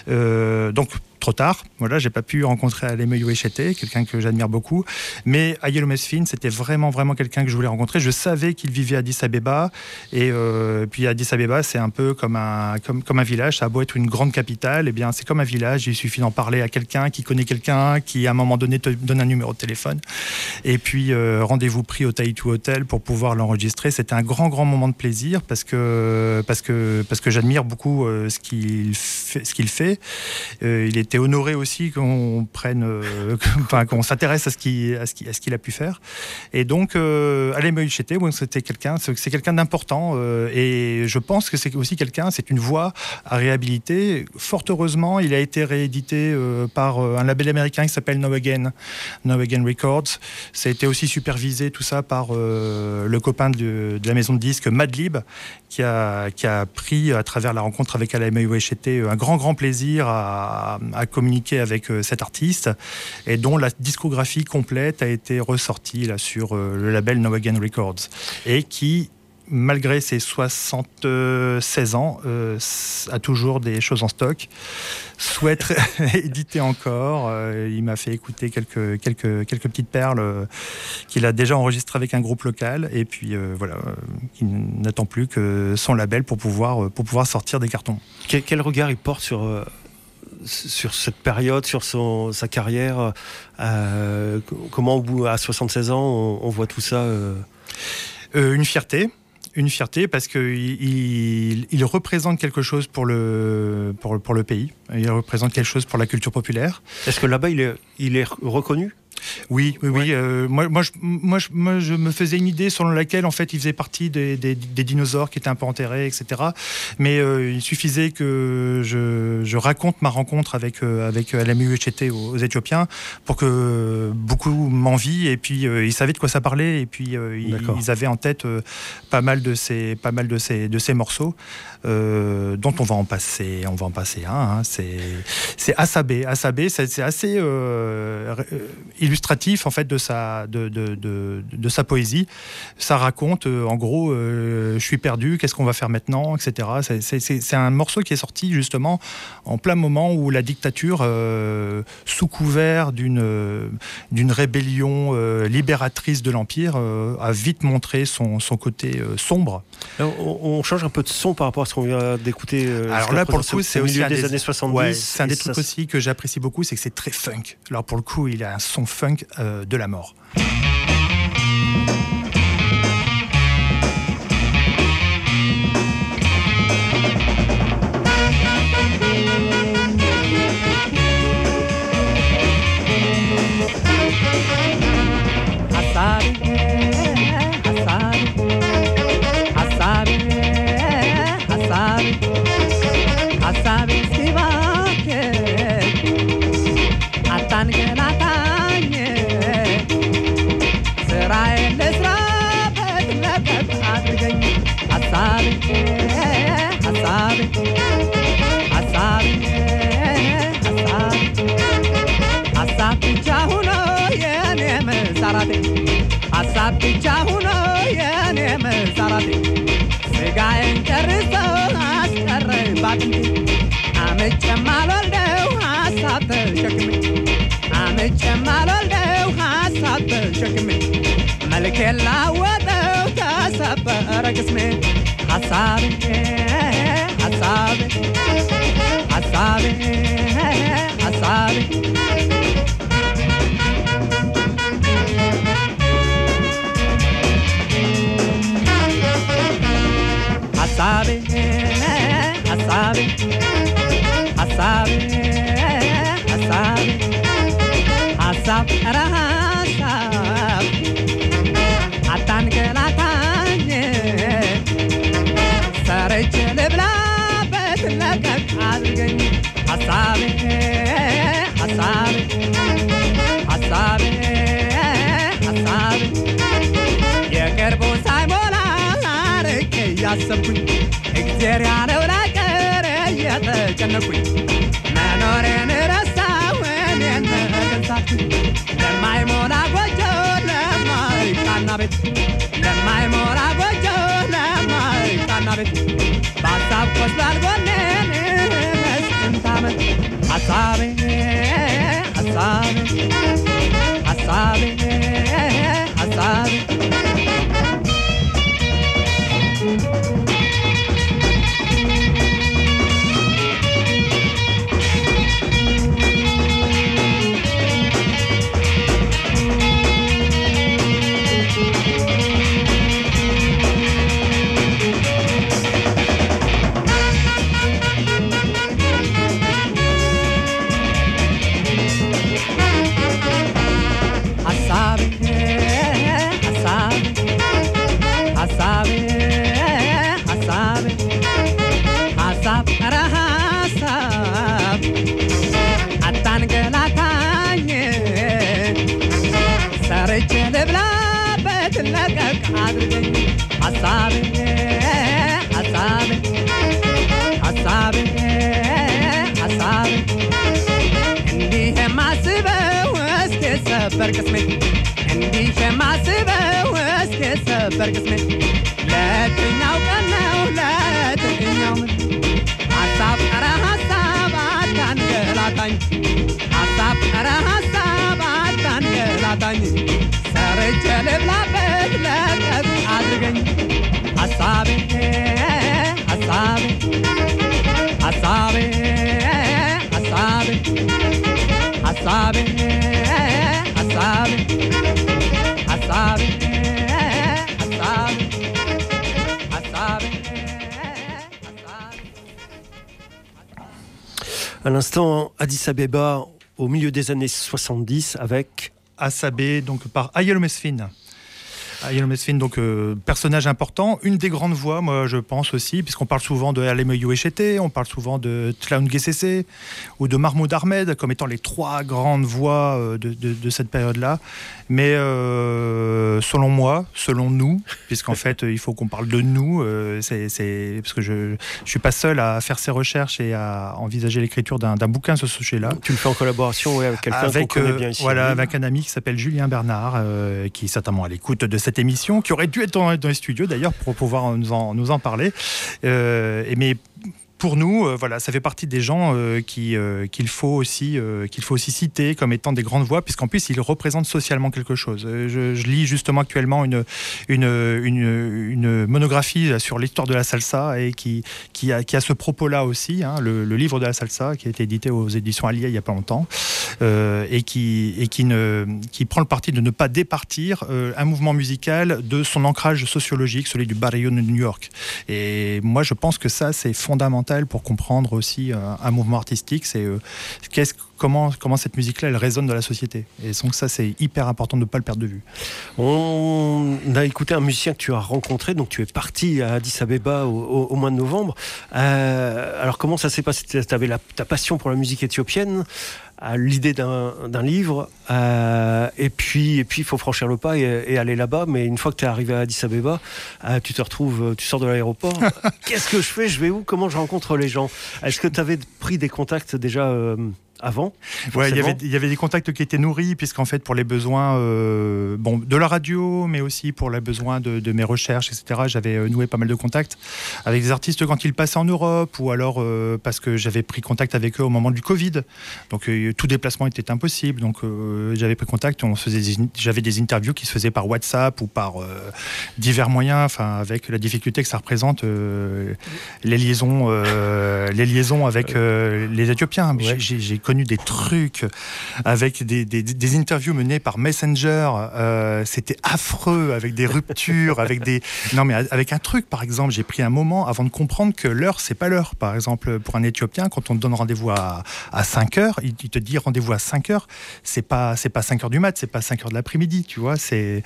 [SPEAKER 2] Donc trop tard. Voilà, j'ai pas pu rencontrer Alemayo Echete, quelqu'un que j'admire beaucoup. Mais Ayelo Mesfin, c'était vraiment vraiment quelqu'un que je voulais rencontrer. Je savais qu'il vivait à Addis Abeba et euh, puis Addis Abeba, c'est un peu comme un comme, comme un village. Ça a beau être une grande capitale, et bien c'est comme un village. Il suffit d'en parler à quelqu'un qui connaît quelqu'un, qui à un moment donné te donne un numéro de téléphone. Et puis euh, rendez-vous pris au Tahiti Hotel pour pouvoir l'enregistrer. C'était un grand grand moment de plaisir parce que parce que parce que j'admire beaucoup euh, ce qu'il fait. Ce qu'il fait. Euh, il était honoré aussi qu'on prenne, euh, qu'on s'intéresse à ce qu'il a pu faire. Et donc euh, Alain Moïcheté, ouais, c'était quelqu'un, c'est quelqu'un d'important euh, et je pense que c'est aussi quelqu'un, c'est une voix à réhabiliter. Fort heureusement, il a été réédité euh, par euh, un label américain qui s'appelle No Again, No Again Records. Ça a été aussi supervisé tout ça par le copain de, de la maison de disques Madlib, qui a, qui a pris à travers la rencontre avec Alain Moïcheté un grand grand plaisir à, communiquer avec euh, cet artiste et dont la discographie complète a été ressortie là sur euh, le label No Again Records et qui malgré ses 76 ans, euh, a toujours des choses en stock, souhaite éditer encore. Euh, il m'a fait écouter quelques, quelques, quelques petites perles euh, qu'il a déjà enregistrées avec un groupe local, et puis euh, voilà, il n'attend plus que son label pour pouvoir, pour pouvoir sortir des cartons.
[SPEAKER 1] Quel, quel regard il porte sur, sur cette période, sur son, sa carrière euh, Comment, au bout, à 76 ans, on, on voit tout ça euh,
[SPEAKER 2] Euh, une fierté. Une fierté parce qu'il il, représente quelque chose pour le, pour, pour le pays. Il représente quelque chose pour la culture populaire.
[SPEAKER 1] Est-ce que là-bas, il est, il est reconnu?
[SPEAKER 2] Oui, oui, oui. Euh, moi, moi, je, moi, je, moi, je me faisais une idée selon laquelle, en fait, il faisait partie des, des- des dinosaures qui étaient un peu enterrés, etc. Mais euh, il suffisait que je, je raconte ma rencontre avec, euh, avec Echete aux, aux Éthiopiens pour que beaucoup m'envient. Et puis, euh, ils savaient de quoi ça parlait. Et puis, euh, ils, ils avaient en tête euh, pas mal de ces, pas mal de ces, de ces morceaux euh, dont on va en passer, on va en passer un. hein. C'est, Asabé. Asabé, c'est, assez euh, euh, illustratif en fait de sa, de, sa poésie. Ça raconte, en gros, je suis perdu, qu'est-ce qu'on va faire maintenant, etc. C'est, un morceau qui est sorti justement en plein moment où la dictature, sous couvert d'une, rébellion libératrice de l'empire, a vite montré son, côté sombre.
[SPEAKER 1] On change un peu de son par rapport à ce qu'on vient d'écouter. euh,
[SPEAKER 2] Alors là, pour le coup, c'est
[SPEAKER 1] au
[SPEAKER 2] aussi
[SPEAKER 1] milieu
[SPEAKER 2] un
[SPEAKER 1] des,
[SPEAKER 2] des-
[SPEAKER 1] années 70.
[SPEAKER 2] Ouais, c'est un des trucs aussi que j'apprécie beaucoup, c'est que c'est très funk. Alors pour le coup, il a un son funk euh, de la mort.
[SPEAKER 4] ላብ ብቻ ሁኖ የኔ መሳራቴ ስጋዬን ጨርሰው አስቀረኝ ባጥንቴ አምጬም አልወልደው ሀሳብ ተሸክሜ አምጬም አልወልደው ሀሳብ ተሸክሜ መልኬን ላወጠው ተሰበረ ቅስሜ ሀሳቤ ሀሳቤ ሀሳቤ ሀሳቤ Asabe, asabe, asabe, asabe, asabe, asabe, አታንገላታኝ ሰርቼ ልብላበት ለቀቅ አድርገኝ አሳቤ አሳቤ አሳቤ አርቄ እያሰብኩኝ እግዜር ያለው ላቀር እየተጨነኩኝ መኖሬን ረሳሁ እኔን መገንሳትኩኝ ለማይሞላ ጎጆ ለማይቃና ቤት። ለማይሞላ ጎጆ ለማይቃና ቤት። በሀሳብ ቆስሏል ጎኔን ስንት ዓመት? ሀሳቤ ሀሳቤ ሀሳቤ ሀሳቤ ሰበር ቅስሜ እንዲህ የማስበው እስኪ ሰበር ቅስሜ ለየትኛው ቀን ነው? ለየትኛው ምን ሀሳብ ኧረ ሀሳብ አታንገላታኝ ሀሳብ ኧረ ሀሳብ አታንገላታኝ ሰርቼ ልብላበት ለቀቅ አድርገኝ። ሀሳቤ ሀሳቤ ሀሳቤ ሀሳቤ ሀሳቤ
[SPEAKER 1] À l'instant, Addis Abeba au milieu des années 70 avec
[SPEAKER 2] Asabé, donc par Ayel Mesfin. Ayel Mesfin, donc euh, personnage important, une des grandes voix, moi je pense aussi, puisqu'on parle souvent de Alemeyou Echete, on parle souvent de Tlaoun Gessese ou de Mahmoud Ahmed comme étant les trois grandes voix euh, de, de- de cette période-là. Mais euh, selon moi, selon nous, puisqu'en fait il faut qu'on parle de nous, euh, c'est parce que je ne suis pas seul à faire ces recherches et à envisager l'écriture d'un bouquin sur ce sujet-là
[SPEAKER 1] tu le fais en collaboration ouais, avec quelqu'un qu'on
[SPEAKER 2] avec,
[SPEAKER 1] connaît bien ici.
[SPEAKER 2] voilà, avec un ami qui s'appelle Julien Bernard, qui est certainement à l'écoute de cette émission, qui aurait dû être dans, les studios d'ailleurs pour pouvoir nous en, nous en parler. Euh, mais pour nous, euh, voilà, ça fait partie des gens euh, qui, euh, qu'il faut aussi qu'il faut aussi citer comme étant des grandes voix, puisqu'en plus ils représentent socialement quelque chose. Je, lis justement actuellement une une, une, monographie sur l'histoire de la salsa et qui qui a, qui a ce propos-là aussi, hein, le, livre de la salsa qui a été édité aux éditions Alia il y a pas longtemps et qui et qui ne qui prend le parti de ne pas départir un mouvement musical de son ancrage sociologique, celui du barrio de New York. Et moi, je pense que ça, c'est fondamental pour comprendre aussi euh, un mouvement artistique. C'est euh, comment comment cette musique-là elle résonne dans la société. Et donc ça, c'est hyper important de ne pas le perdre de vue.
[SPEAKER 1] On a écouté un musicien que tu as rencontré, donc tu es parti à Addis Abeba au, mois de novembre. Euh, alors comment ça s'est passé? Tu avais ta passion pour la musique éthiopienne, à l'idée d'un d'un livre, euh, et puis et puis il faut franchir le pas et, et aller là-bas. Mais une fois que tu es arrivé à Addis Abeba, euh, tu te retrouves, tu sors de l'aéroport. Qu'est-ce que je fais? Je vais où? Comment je rencontre les gens? Est-ce que tu avais pris des contacts déjà euh, avant.
[SPEAKER 2] Ouais, il y avait, il y avait des contacts qui étaient nourris, puisqu'en fait, pour les besoins euh, bon, de la radio, mais aussi pour les besoins de, de mes recherches, etc., j'avais euh, noué pas mal de contacts avec des artistes quand ils passaient en Europe, ou alors euh, parce que j'avais pris contact avec eux au moment du Covid. Donc, euh, tout déplacement était impossible. Donc, j'avais pris contact, on faisait j'avais des interviews qui se faisaient par WhatsApp ou par divers moyens, enfin, avec la difficulté que ça représente les liaisons, les liaisons avec les Éthiopiens.
[SPEAKER 1] Ouais.
[SPEAKER 2] J'ai- j'ai connu des trucs avec des, des- des interviews menées par Messenger. euh, C'était affreux, avec des ruptures, avec des. Non, mais avec un truc, par exemple, j'ai pris un moment avant de comprendre que l'heure, c'est pas l'heure. Par exemple, pour un Éthiopien, quand on te donne rendez-vous à, à 5 heures, il, te dit rendez-vous à 5 heures, c'est pas, c'est pas 5 heures du mat, c'est pas 5 heures de l'après-midi, tu vois, c'est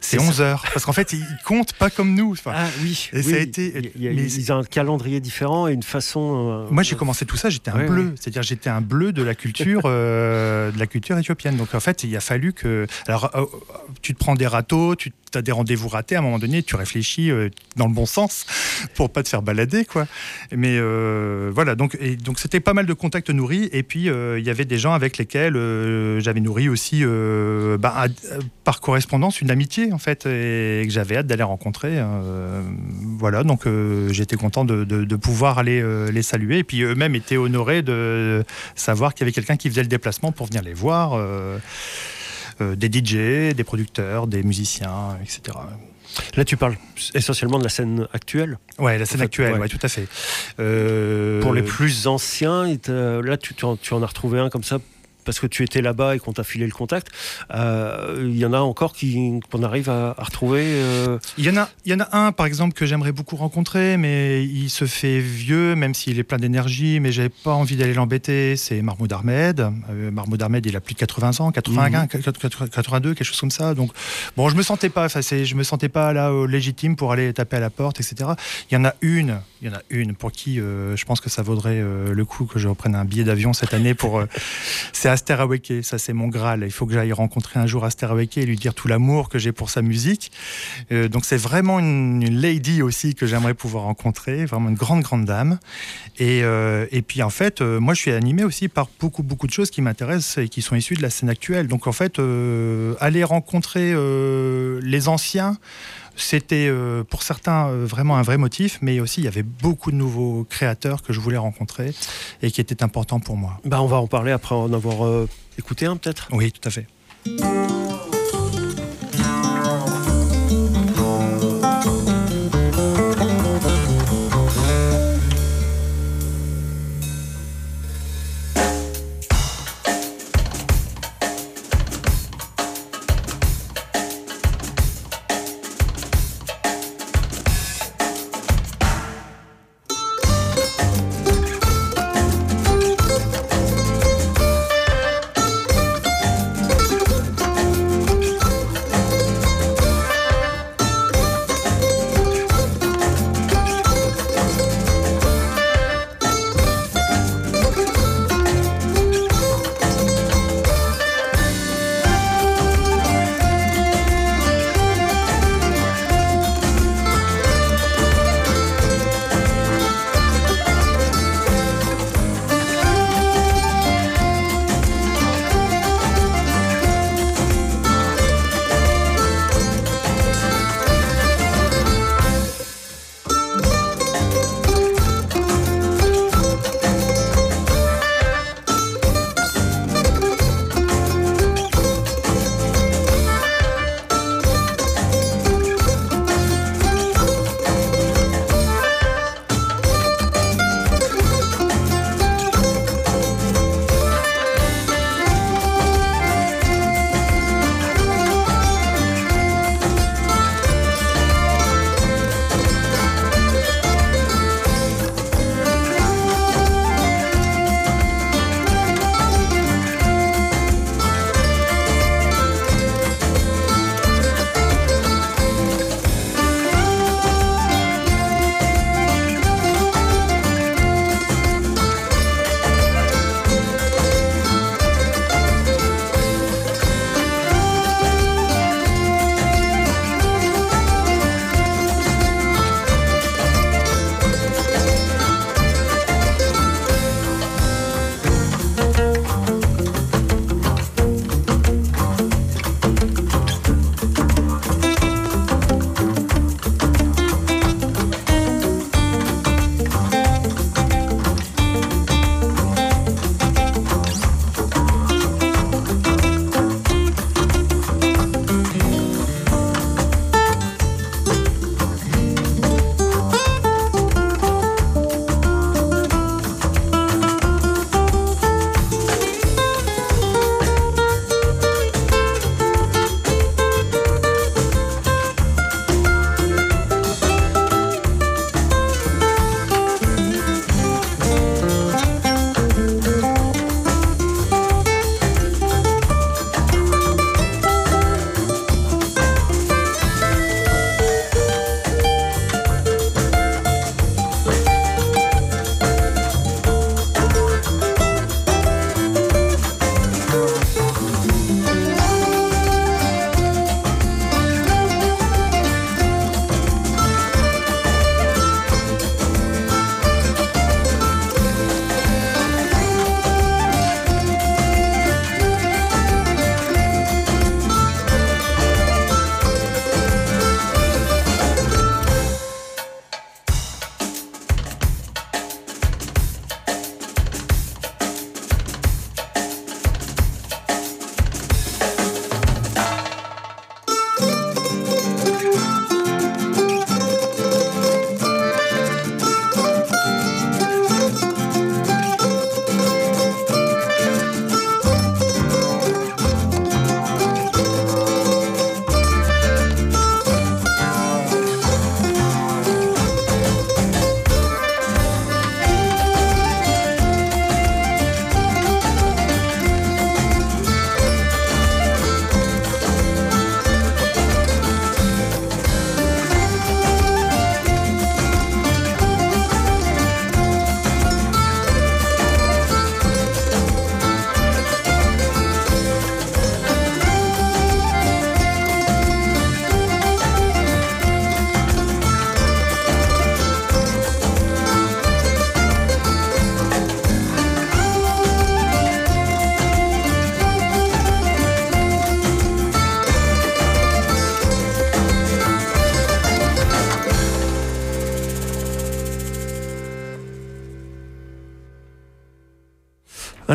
[SPEAKER 2] c'est
[SPEAKER 1] C'est ça.
[SPEAKER 2] 11 heures. Parce qu'en fait, ils comptent pas comme nous. Enfin,
[SPEAKER 1] Ah oui,
[SPEAKER 2] Et
[SPEAKER 1] oui,
[SPEAKER 2] ça a été-
[SPEAKER 1] il y a-
[SPEAKER 2] mais-
[SPEAKER 1] ils ont un calendrier différent et une façon. euh,
[SPEAKER 2] Moi, j'ai commencé tout ça, j'étais un
[SPEAKER 1] Ouais,
[SPEAKER 2] bleu,
[SPEAKER 1] ouais.
[SPEAKER 2] c'est-à-dire j'étais un bleu de la culture, euh, de la culture éthiopienne. Donc en fait, il a fallu que, alors, euh, tu te prends des râteaux, tu as des rendez-vous ratés. À un moment donné, tu réfléchis euh, dans le bon sens pour pas te faire balader, quoi. Mais euh, voilà, donc donc c'était pas mal de contacts nourris. Et puis euh, il y avait des gens avec lesquels j'avais nourri aussi, bah, par correspondance, une amitié en fait, et que j'avais hâte d'aller rencontrer. voilà, donc j'étais content de, de- pouvoir aller les saluer. Et puis eux-mêmes étaient honorés de savoir qu'il y avait quelqu'un qui faisait le déplacement pour venir les voir. Euh, des DJ, des producteurs, des musiciens, etc.
[SPEAKER 1] Là, tu parles essentiellement de la scène actuelle.
[SPEAKER 2] Ouais, la scène
[SPEAKER 1] fait,
[SPEAKER 2] actuelle,
[SPEAKER 1] ouais.
[SPEAKER 2] ouais. tout à fait. Euh,
[SPEAKER 1] Pour les plus anciens, là, tu, tu en, tu en as retrouvé un comme ça parce que tu étais là-bas et qu'on t'a filé le contact. Euh, Il y en a encore qui qu'on arrive à, à retrouver. euh,
[SPEAKER 2] Il y, en a, il y en a un, par exemple, que j'aimerais beaucoup rencontrer, mais il se fait vieux, même s'il est plein d'énergie, mais j'avais pas envie d'aller l'embêter. C'est Mahmoud Ahmed. Euh, Mahmoud Ahmed, il a plus de 80 ans, 81, 82, quelque chose comme ça. Donc, bon, je me sentais pas, je me sentais pas là légitime pour aller taper à la porte, etc. Il y en a une, il y en a une pour qui euh, je pense que ça vaudrait le coup que je reprenne un billet d'avion cette année pour. c'est Aster Aweke, ça c'est mon Graal. Il faut que j'aille rencontrer un jour Aster Aweke et lui dire tout l'amour que j'ai pour sa musique. Euh, donc c'est vraiment une, lady aussi que j'aimerais pouvoir rencontrer, vraiment une grande grande dame. Et, euh, et puis en fait, euh, moi je suis animé aussi par beaucoup beaucoup de choses qui m'intéressent et qui sont issues de la scène actuelle. Donc en fait, aller rencontrer les anciens. C'était euh, pour certains euh, vraiment un vrai motif, mais aussi il y avait beaucoup de nouveaux créateurs que je voulais rencontrer et qui étaient importants pour moi.
[SPEAKER 1] bah, on va en parler après en avoir euh, écouté un peut-être?
[SPEAKER 2] Oui, tout à fait.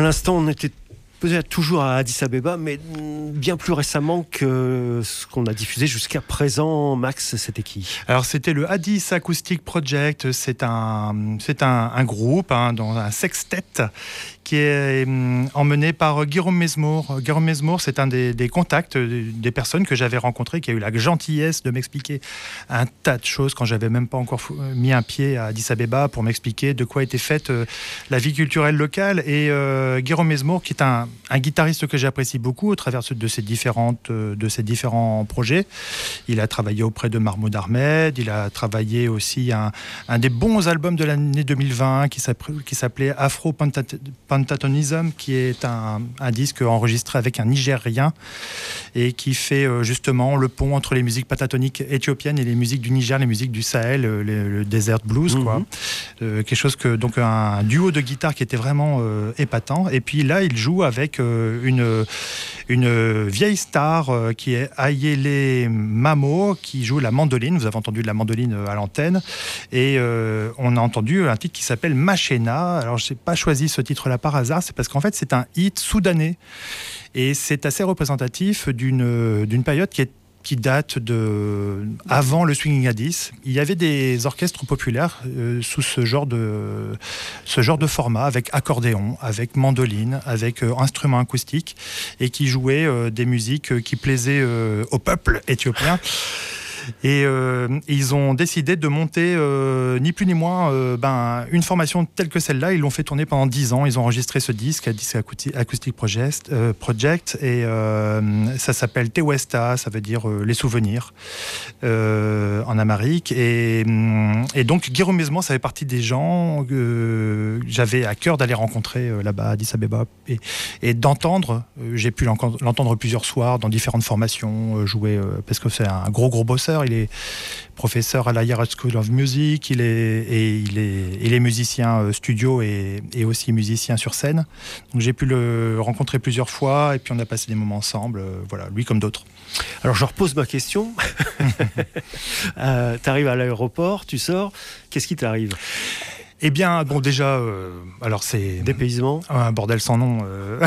[SPEAKER 1] L'instant, on était peut-être toujours à Addis Abeba, mais bien plus récemment que ce qu'on a diffusé jusqu'à présent. Max, c'était qui?
[SPEAKER 2] Alors c'était le Addis Acoustic Project, c'est un groupe, hein, dans un sextet qui est hum, emmené par Guillaume Mesmour. Guillaume Mesmour, c'est un des, contacts euh, des personnes que j'avais rencontrées, qui a eu la gentillesse de m'expliquer un tas de choses quand j'avais même pas encore mis un pied à Addis Abeba pour m'expliquer de quoi était faite euh, la vie culturelle locale. Et euh, Guillaume Mesmour, qui est un, guitariste que j'apprécie beaucoup au travers de ses, différentes, euh, de ses différents projets. Il a travaillé auprès de Mahmoud Ahmed, il a travaillé aussi un, un des bons albums de l'année 2020 qui s'appelait Afro Pentat- Pentatonism, qui est un, un disque enregistré avec un Nigérien et qui fait euh, justement le pont entre les musiques pentatoniques éthiopiennes et les musiques du Niger, les musiques du Sahel, le, le desert blues, quoi.
[SPEAKER 1] Mhm.
[SPEAKER 2] Euh, quelque chose que donc un duo de guitare qui était vraiment euh, épatant. Et puis là, il joue avec euh, une une vieille star qui est Ayele Mamo, qui joue la mandoline. Vous avez entendu de la mandoline à l'antenne. Et on a entendu un titre qui s'appelle Machena. Alors, je n'ai pas choisi ce titre-là par hasard, c'est parce qu'en fait, c'est un hit soudanais. Et c'est assez représentatif d'une d'une période qui est qui date de avant le swinging à 10. Il y avait des orchestres populaires euh, sous ce genre de ce genre de format avec accordéon, avec mandoline, avec euh, instruments acoustiques et qui jouaient euh, des musiques euh, qui plaisaient euh, au peuple éthiopien. Et euh, ils ont décidé de monter euh, ni plus ni moins euh, ben, une formation telle que celle-là. Ils l'ont fait tourner pendant 10 ans. Ils ont enregistré ce disque, Addis Acousti- Acoustic Project, et ça s'appelle Tewesta, ça veut dire les souvenirs en Amérique. Et, et donc Guillaume ça fait partie des gens que j'avais à cœur d'aller rencontrer là-bas à Addis Abeba et, et d'entendre. J'ai pu l'entendre plusieurs soirs dans différentes formations, jouer parce que c'est un gros gros bosseur. Il est professeur à la Yarra School of Music. Il est et il est il est musicien euh, studio et, et aussi musicien sur scène. Donc j'ai pu le rencontrer plusieurs fois et puis on a passé des moments ensemble. euh, voilà, lui comme d'autres.
[SPEAKER 1] Alors je repose ma question. euh, t'arrives à l'aéroport, tu sors, qu'est-ce qui t'arrive?
[SPEAKER 2] Eh bien, bon déjà, euh, alors c'est
[SPEAKER 1] Dépaysement
[SPEAKER 2] un bordel sans nom. euh.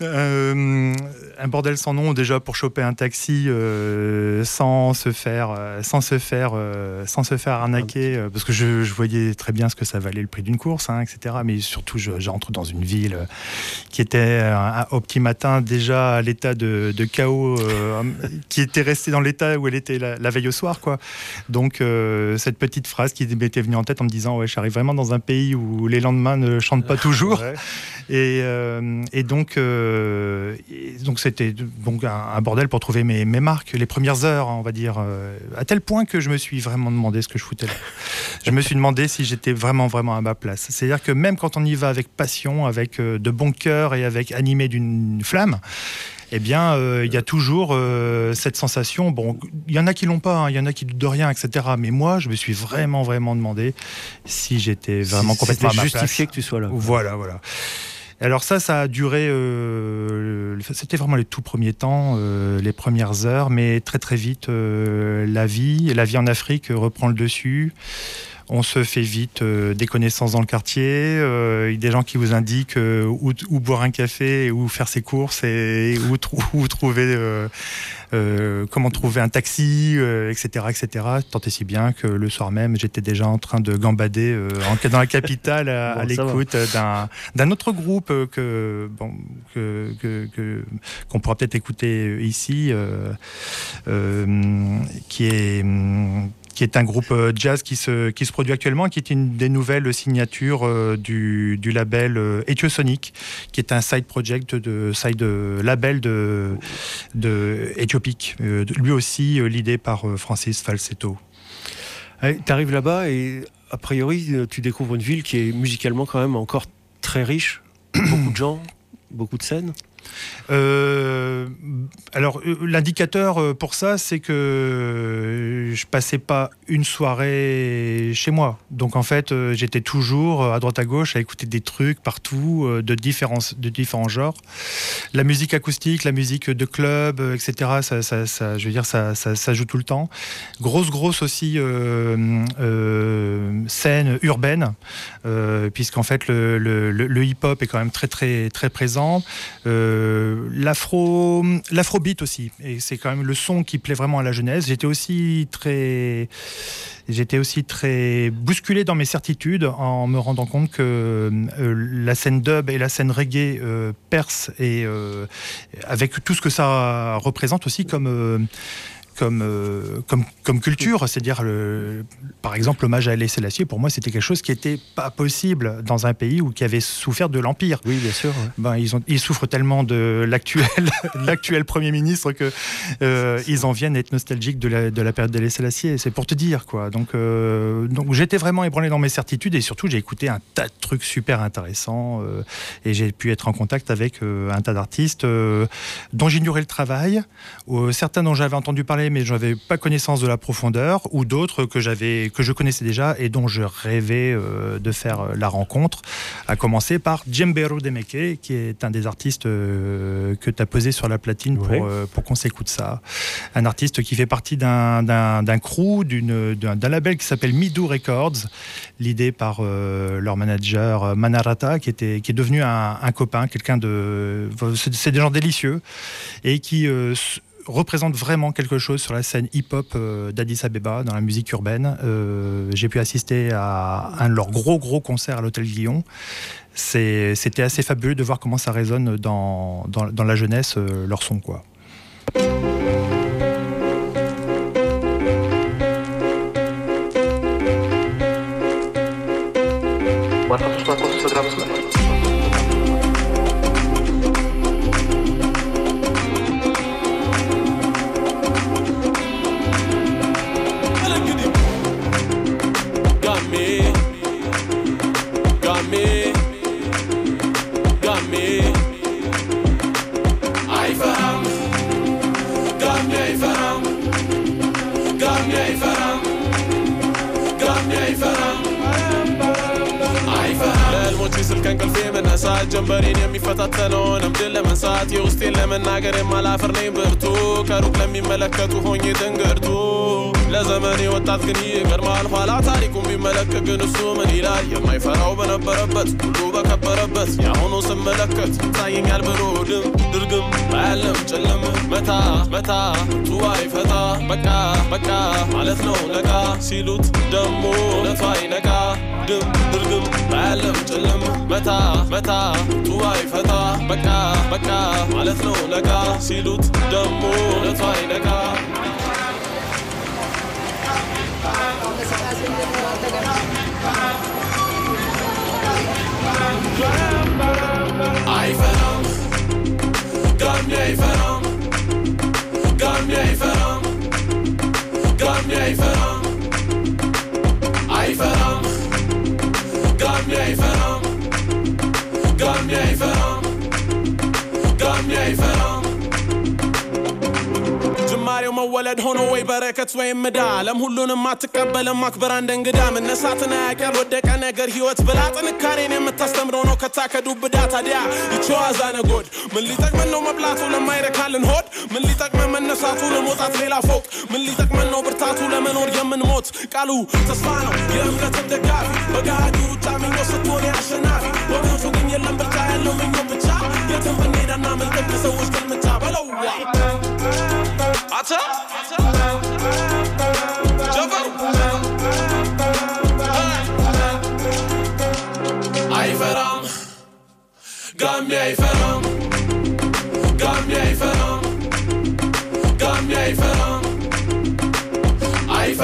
[SPEAKER 2] Euh, un bordel sans nom déjà pour choper un taxi euh, sans se faire euh, sans se faire euh, sans se faire arnaquer euh, parce que je, je voyais très bien ce que ça valait le prix d'une course hein, etc mais surtout je- j'entre dans une ville qui était euh, au petit matin déjà à l'état de, de chaos euh, qui était resté dans l'état où elle était la, la veille au soir quoi. Donc euh, cette petite phrase qui m'était venue en tête en me disant ouais j'arrive vraiment dans un pays où les lendemains ne chantent pas toujours.
[SPEAKER 1] Ouais.
[SPEAKER 2] Et, euh, et donc, euh, et donc c'était donc un, un bordel pour trouver mes, mes marques, les premières heures, on va dire, euh, à tel point que je me suis vraiment demandé ce que je foutais là. je me suis demandé si j'étais vraiment, vraiment à ma place. C'est-à-dire que même quand on y va avec passion, avec de bon cœur et avec animé d'une flamme, eh bien, euh, il y a toujours euh, cette sensation. Bon, il y en a qui l'ont pas, hein, il y en a qui doutent de rien, etc. Mais moi, je me suis vraiment, vraiment demandé si j'étais vraiment
[SPEAKER 1] Si-
[SPEAKER 2] complètement à ma place.
[SPEAKER 1] justifié que tu sois là.
[SPEAKER 2] Voilà, voilà. Alors ça, ça a duré. euh, C'était vraiment les tout premiers temps, euh, les premières heures, mais très très vite, euh, la vie, la vie en Afrique reprend le dessus. On se fait vite euh, des connaissances dans le quartier. euh, des gens qui vous indiquent euh, où, où boire un café, où faire ses courses et où, trou- où trouver, comment trouver un taxi, etc., etc. Tant et si bien que le soir même, j'étais déjà en train de gambader en- dans la capitale à,
[SPEAKER 1] Bon,
[SPEAKER 2] l'écoute d'un autre groupe que bon qu'on pourra peut-être écouter ici, qui est qui est un groupe euh, jazz qui se, produit actuellement, qui est une des nouvelles signatures euh, du, du label euh, Etiosonic, qui est un side project de side label de, de lui aussi l'idée par Francis Falsetto.
[SPEAKER 1] Tu arrives là-bas et a priori, tu découvres une ville qui est musicalement quand même encore très riche. beaucoup de gens, beaucoup de scènes.
[SPEAKER 2] Euh, alors, euh, l'indicateur euh, pour ça, c'est que je, passais pas une soirée chez moi. Donc en fait, j'étais toujours à droite à gauche à écouter des trucs partout de différents de différents genres. La musique acoustique, la musique de club, etc. Ça, je veux dire, ça, ça, joue tout le temps. Grosse, grosse aussi scène urbaine, puisqu'en fait le, le- hip-hop est quand même très, très, très présent. L'afro, l'afrobeat aussi, et c'est quand même le son qui plaît vraiment à la jeunesse. J'étais aussi très, j'étais aussi très bousculé dans mes certitudes en me rendant compte que euh, la scène dub et la scène reggae euh, percent et euh, avec tout ce que ça représente aussi comme euh, comme, euh, comme, comme culture, c'est-à-dire, par exemple, l'hommage à Haïlé Sélassié, pour moi, c'était quelque chose qui n'était pas possible dans un pays où qui avait souffert de l'Empire.
[SPEAKER 1] Oui, bien sûr. ouais.
[SPEAKER 2] Ben, ils, ont, ils souffrent tellement de l'actuel, Premier ministre que euh, ils en viennent être nostalgiques de la, de la période. C'est pour te dire, quoi. Donc, euh, donc j'étais vraiment ébranlé dans mes certitudes et surtout, j'ai écouté un tas de trucs super intéressants et j'ai pu être en contact avec un tas d'artistes dont j'ignorais le travail, certains dont j'avais entendu parler mais je n'avais pas connaissance de la profondeur, ou d'autres que j'avais que je connaissais déjà et dont je rêvais euh, de faire euh, la rencontre. À commencer par Djembero Demeke, qui est un des artistes euh, que tu as posé sur la platine pour,
[SPEAKER 1] Ouais.
[SPEAKER 2] pour qu'on s'écoute ça. Un artiste qui fait partie d'un d'un d'un crew, d'une- d'un d'un label qui s'appelle Midou Records, l'idée par leur manager Manarata, qui, était, qui est devenu un, un copain, quelqu'un de... C'est c'est des gens délicieux et qui euh, représente vraiment quelque chose sur la scène hip-hop euh, d'Addis Abeba, dans la musique urbaine. Euh, J'ai pu assister à un de leurs gros, gros concerts à l'Hôtel Guillon. C'était assez fabuleux de voir comment ça résonne dans, dans, dans la jeunesse, euh, leur son. Quoi.
[SPEAKER 5] ለመናገር የማላፍር ነኝ ብርቱ። ከሩቅ ለሚመለከቱ ሆኜ ትንግርቱ ለዘመኔ ወጣት ግን ይገርማል ኋላ ታሪኩን ቢመለከት ግን እሱ ምን ይላል? የማይፈራው በነበረበት ሁሉ በከበረበት የአሁኑ ስመለከት ይታየኛል ብሎ ድም ድርግም ባያለም ጨለም መታ መታ ቱ አይፈታ በቃ በቃ ማለት ነው ነቃ ሲሉት ደሞ እውነቱ አይነቃ ድም ድርግም ባያለም ጨለም መታ መታ ቱ አይፈታ በቃ በቃ ማለት ነው ነቃ ሲሉት ደሞ እውነቱ አይነቃ። አይፈራም ጋሚ አይፈራም ጋሚ መወለድ ሆኖ ወይ በረከት ወይም ምዳ ዓለም ሁሉንም አትቀበልም አክብራ እንደ እንግዳ። መነሳትን አያውቅ ያልወደቀ ነገር ህይወት ብላ። ጥንካሬን የምታስተምረው ነው ከታከዱ ብዳ ታዲያ። ይቸዋዛ ነጎድ ምን ሊጠቅመን ነው መብላቱ? ለማይረካልን ሆድ ምን ሊጠቅመን መነሳቱ? ለመውጣት ሌላ ፎቅ ምን ሊጠቅመን ነው ብርታቱ? ለመኖር የምንሞት ቃሉ ተስፋ ነው። የእምነትም ደጋፊ በገሃዱ ሩጫ ምኞት ስትሆን አሸናፊ። በሞቱ ግን የለም ብቻ ያለው ምኞት ብቻ። የትም ብንሄዳና ምንጥቅ ሰዎች ግልምጫ በለዋ What's up? What's up? Gam jij verram. Gam jij verram. Gam
[SPEAKER 6] jij verram. Ay.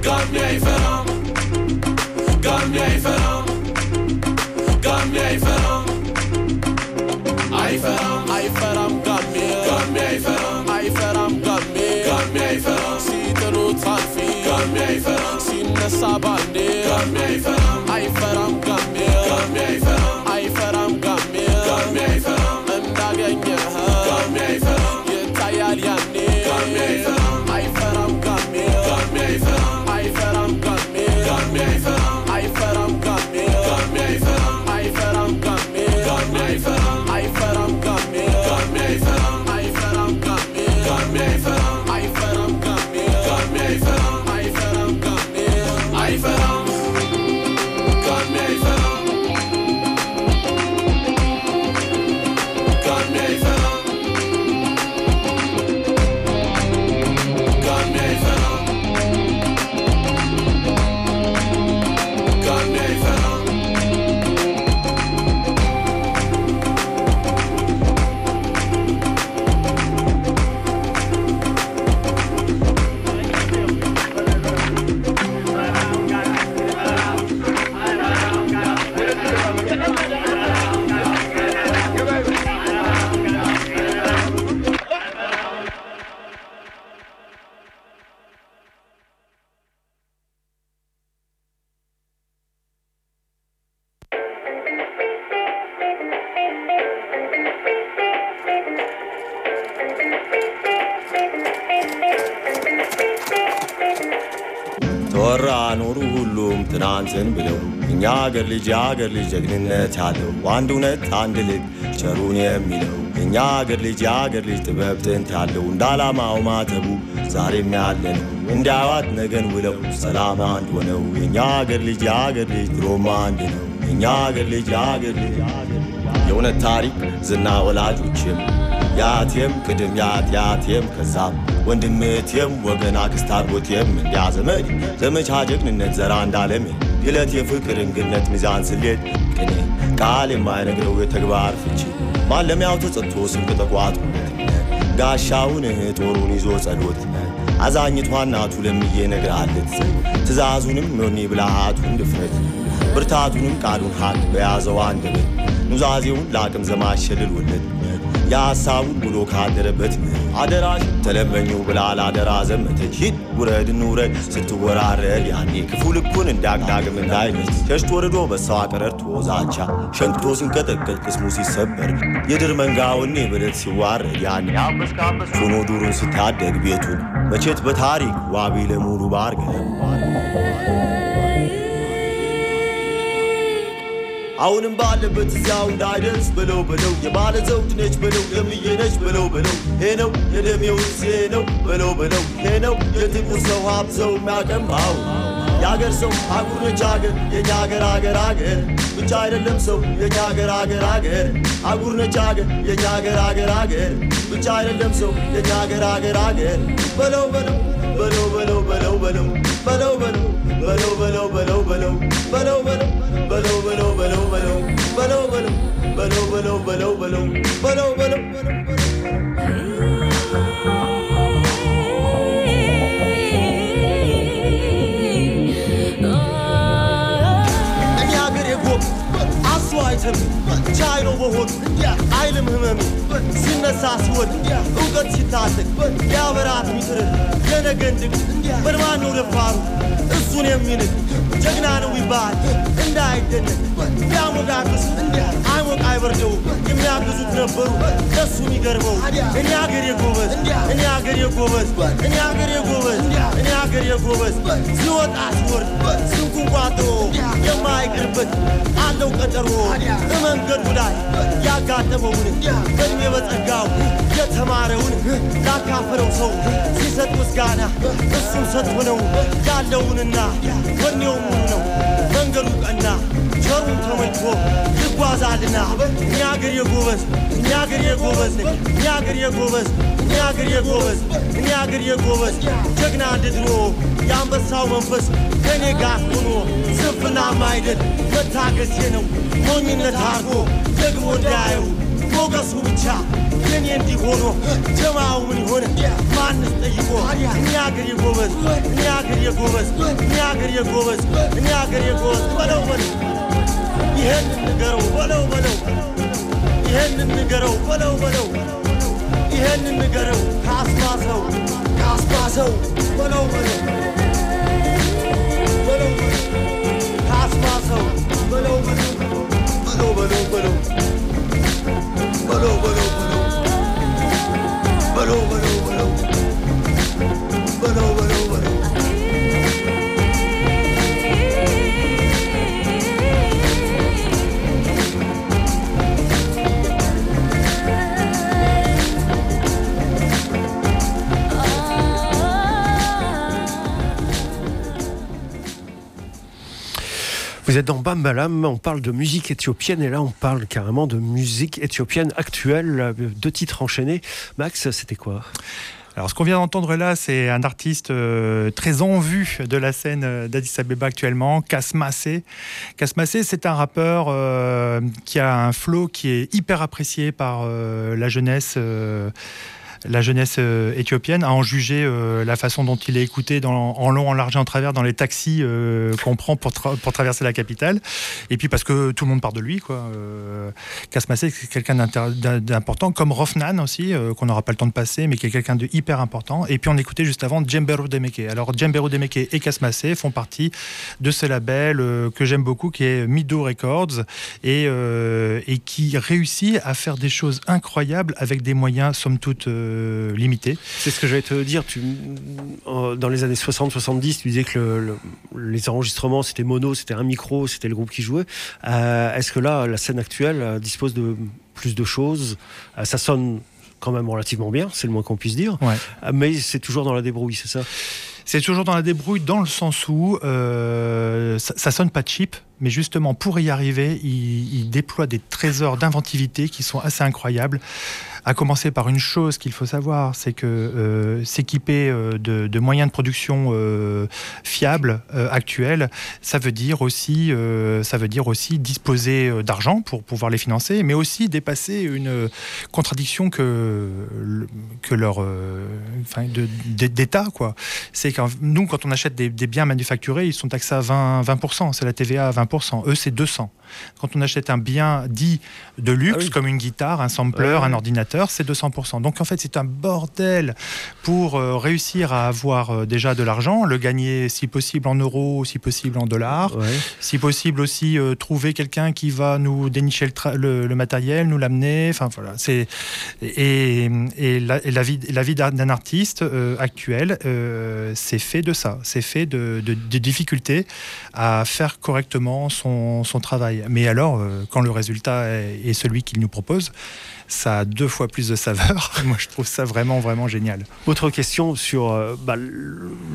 [SPEAKER 6] Gam jij. Gam. Gam الصبر ندير كمل يفهم عيفرم አንድ እውነት አንድ ልብ ቸሩን የሚለው እኛ አገር ልጅ የአገር ልጅ ጥበብ ጥንት ያለው እንደ ዓላማው ማተቡ ዛሬም ያለ ነው ነገን ውለው ሰላም አንድ ሆነው የእኛ አገር ልጅ የአገር ልጅ ድሮም አንድ ነው። እኛ አገር ልጅ የአገር ልጅ የእውነት ታሪክ ዝና ወላጆችም ያቴም ቅድም ያት ያቴም ከዛም ወንድምቴም ወገን አክስት አጎቴም እንዲያ ዘመድ ዘመቻ ጀግንነት ዘራ እንዳለም ግለት የፍቅር እንግነት ሚዛን ስሌት ቃል የማይነግረው የተግባር ፍቺ። ማለሚያው ተጸጥቶ ስንቅ ተቋጥሮለት ጋሻውን ጦሩን ይዞ ጸሎት አዛኝቷ እናቱ ለምዬ ነግራለት ትእዛዙንም ኖኒ ብልሃቱን ድፍረት። ብርታቱንም ቃሉን ሀቅ በያዘው አንደበት። ኑዛዜውን ለአቅም ዘማሸልሎለት የሐሳቡን ብሎ ካደረበት አደራሽ ተለመኙ ብላ ላደራ ዘመተች። ሂድ ውረድ እንውረድ ስትወራረድ ያኔ ክፉ ልኩን እንዳግዳግም እንዳይነት ሸሽቶ ወርዶ በሰዋ ቀረርቶ ዛቻ ሸንክቶ ሲንቀጠቀጥ ቅስሙ ሲሰበር የድር መንጋውኔ በለት ሲዋረድ ያኔ ሆኖ ዱሩን ሲታደግ ቤቱን መቼት በታሪክ ዋቢ ለሙሉ ባርገ አሁንም ባለበት እዚያው እንዳይደርስ በለው በለው የባለ ዘውድ ነች በለው የምዬ ነች በለው ይሄ ነው የደሜው ዜ ነው በለው በለው ይሄ ነው የጥቁር ሰው ሀብት ሰው የሚያቀማው የአገር ሰው አጉር ነች አገር የኛ አገር አገር አገር ብቻ አይደለም ሰው የኛ አገር አገር አገር። አጉር ነች አገር የኛ አገር አገር አገር ብቻ አይደለም ሰው የኛ አገር አገር። አገር በለው በለው በለው በለው በለው በለው በለው በለው በለው በለው በለው በለው በለው በለው በለው በለው በለው በለው በለው በለው በለው በለው በለው በለው በለው ቻይ ነው በሆዱ አይልም ህመም ሲነሳ ሲወድ እውቀት ሲታጠቅ የአበራት ሚስር የነገን ድግ በርማን ነው ደፋሩ እሱን የሚንቅ ጀግና ነው ይባል እንዳይደነቅ ቢያሞጋግስ አይሞቅ አይበርደው። የሚያግዙት ነበሩ ለሱ የሚገርመው። እኔ ሀገር የጎበዝ እኔ ሀገር የጎበዝ እኔ ሀገር የጎበዝ እኔ ሀገር የጎበዝ ሲወጣ ሲወርድ ስንኩን ቋጥሮ የማይቀርበት አለው ቀጠሮ። በመንገዱ ላይ ያጋጠመውን በእድሜ በጸጋው የተማረውን ላካፈለው ሰው ሲሰጥ ምስጋና እሱም ሰጥቶ ነው ያለውንና ወኔው ሙሉ ነው። መንገዱ ቀና ሰውን ተመልሶ ትጓዛልና እኛ አገሬ ጎበዝ እኛ አገሬ ጎበዝ እኛ አገሬ ጎበዝ እኛ አገሬ ጎበዝ እኛ አገሬ ጎበዝ ጀግና እንደ ድሮ የአንበሳው መንፈስ ከኔ ጋር ሆኖ ስንፍና ማይደል መታገሴ ነው ሞኝነት አርጎ ደግሞ እንዳያዩ ሞገሱ ብቻ ግን እንዲህ ሆኖ ጀማው ምን ሆነ ማንስ ጠይቆ እኛ አገሬ ጎበዝ እኛ አገሬ ጎበዝ እኛ አገሬ ጎበዝ እኛ አገሬ ጎበዝ በለው በለው ይሄን ንገረው በለው በለው ይሄን ንገረው በለው በለው ይሄን ንገረው ካስማሰው በለው በለው በለው
[SPEAKER 1] Vous êtes dans Bambalam, on parle de musique éthiopienne et là on parle carrément de musique éthiopienne actuelle, deux titres enchaînés. Max, c'était quoi?
[SPEAKER 2] Alors, ce qu'on vient d'entendre là, c'est un artiste euh, très en vue de la scène d'Addis Abeba actuellement, Kasmassé. Kasmassé, c'est un rappeur euh, qui a un flow qui est hyper apprécié par euh, la jeunesse. La jeunesse euh, éthiopienne, à en juger euh, la façon dont il est écouté en long, en large et en travers dans les taxis euh, qu'on prend pour, tra- pour traverser la capitale. Et puis parce que tout le monde parle de lui. Quoi. Kasmassé, c'est quelqu'un d'important, comme Rofnan aussi, qu'on n'aura pas le temps de passer, mais qui est quelqu'un de hyper important. Et puis on écoutait juste avant Djemberu Demeke. Alors Djemberu Demeke et Kasmassé font partie de ce label que j'aime beaucoup, qui est Mido Records, et, et qui réussit à faire des choses incroyables avec des moyens, somme toute, euh, limitée.
[SPEAKER 1] C'est ce que j'allais te dire. Tu, euh, dans les années 60-70, tu disais que le- le- les enregistrements, c'était mono, c'était un micro, c'était le groupe qui jouait. Euh, Est-ce que là, la scène actuelle dispose de plus de choses? Ça sonne quand même relativement bien, c'est le moins qu'on puisse dire.
[SPEAKER 2] Ouais.
[SPEAKER 1] Mais c'est toujours dans la débrouille, c'est ça?
[SPEAKER 2] C'est toujours dans la débrouille, dans le sens où euh, ça, ça sonne pas cheap, mais justement pour y arriver, il, il déploie des trésors d'inventivité qui sont assez incroyables. À commencer par une chose qu'il faut savoir, c'est que euh, s'équiper euh, de, moyens de production euh, fiables actuels, ça veut dire aussi, ça veut dire aussi disposer d'argent pour pouvoir les financer, mais aussi dépasser une contradiction que que leur, enfin, d'État quoi c'est que nous, quand on achète des, des biens manufacturés, ils sont taxés à 20, 20%, c'est la TVA à 20%. Eux, c'est 200. Quand on achète un bien dit de luxe,
[SPEAKER 1] Ah oui.
[SPEAKER 2] comme une guitare, un sampler,
[SPEAKER 1] Ouais,
[SPEAKER 2] un ordinateur, c'est 200%. Donc en fait, c'est un bordel pour euh, réussir à avoir euh, déjà de l'argent, le gagner si possible en euros, si possible en dollars,
[SPEAKER 1] Ouais.
[SPEAKER 2] si possible aussi euh, trouver quelqu'un qui va nous dénicher le, tra- le- le matériel, nous l'amener. Enfin voilà, c'est et, et la, et la vie, la vie d'un artiste actuel, c'est fait de ça, c'est fait de, de- de difficultés à faire correctement son, son travail. Mais alors, euh, quand le résultat est, est celui qu'il nous propose, ça a deux fois plus de saveur. Moi, je trouve ça vraiment vraiment génial.
[SPEAKER 1] Autre question sur euh, bah,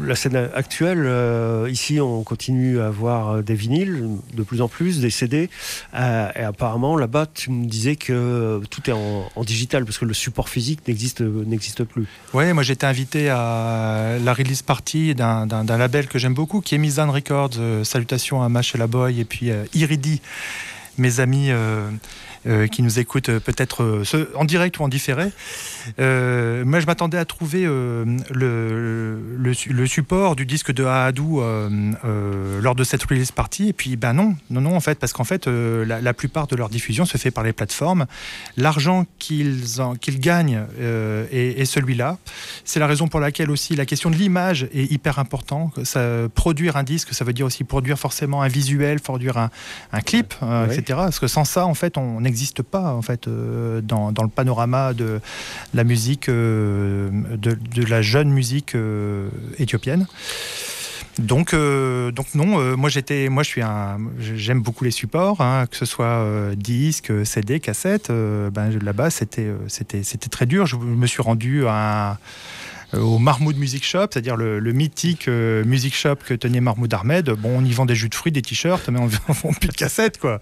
[SPEAKER 1] la scène actuelle. euh, ici, on continue à avoir euh, des vinyles de plus en plus, des CD. euh, et apparemment, là-bas, tu me disais que tout est en, en digital parce que le support physique n'existe n'existe plus.
[SPEAKER 2] Ouais, moi j'étais invité à la release party d'un- label que j'aime beaucoup, qui est Mizan Records. Euh, salutations à Mash et la Boy et puis Iridi, mes amis euh, qui nous écoutent euh, peut-être euh, en direct ou en différé. Euh, moi je m'attendais à trouver euh, le, le, su- le support du disque de Ahadou lors de cette release party. Et puis ben non, non, non en fait, parce qu'en fait la, la plupart de leur diffusion se fait par les plateformes. L'argent qu'ils qu'ils gagnent est, est celui-là. C'est la raison pour laquelle aussi la question de l'image est hyper importante. Produire un disque, ça veut dire aussi produire forcément un visuel, produire un, un clip, etc. Parce que sans ça, en fait, on n'existe pas en fait euh, dans, dans le panorama de la musique, euh, de, de la jeune musique euh, éthiopienne. Donc, donc non, moi j'étais, moi je suis un, j'aime beaucoup les supports, hein, que ce soit euh, disque, CD, cassette. ben, là-bas, c'était, c'était, c'était très dur. Je me suis rendu à au Marmoud Music Shop, c'est-à-dire le, mythique music shop que tenait Marmoud Ahmed. Bon, on y vend des jus de fruits, des t-shirts, mais on ne vend plus de cassettes, quoi.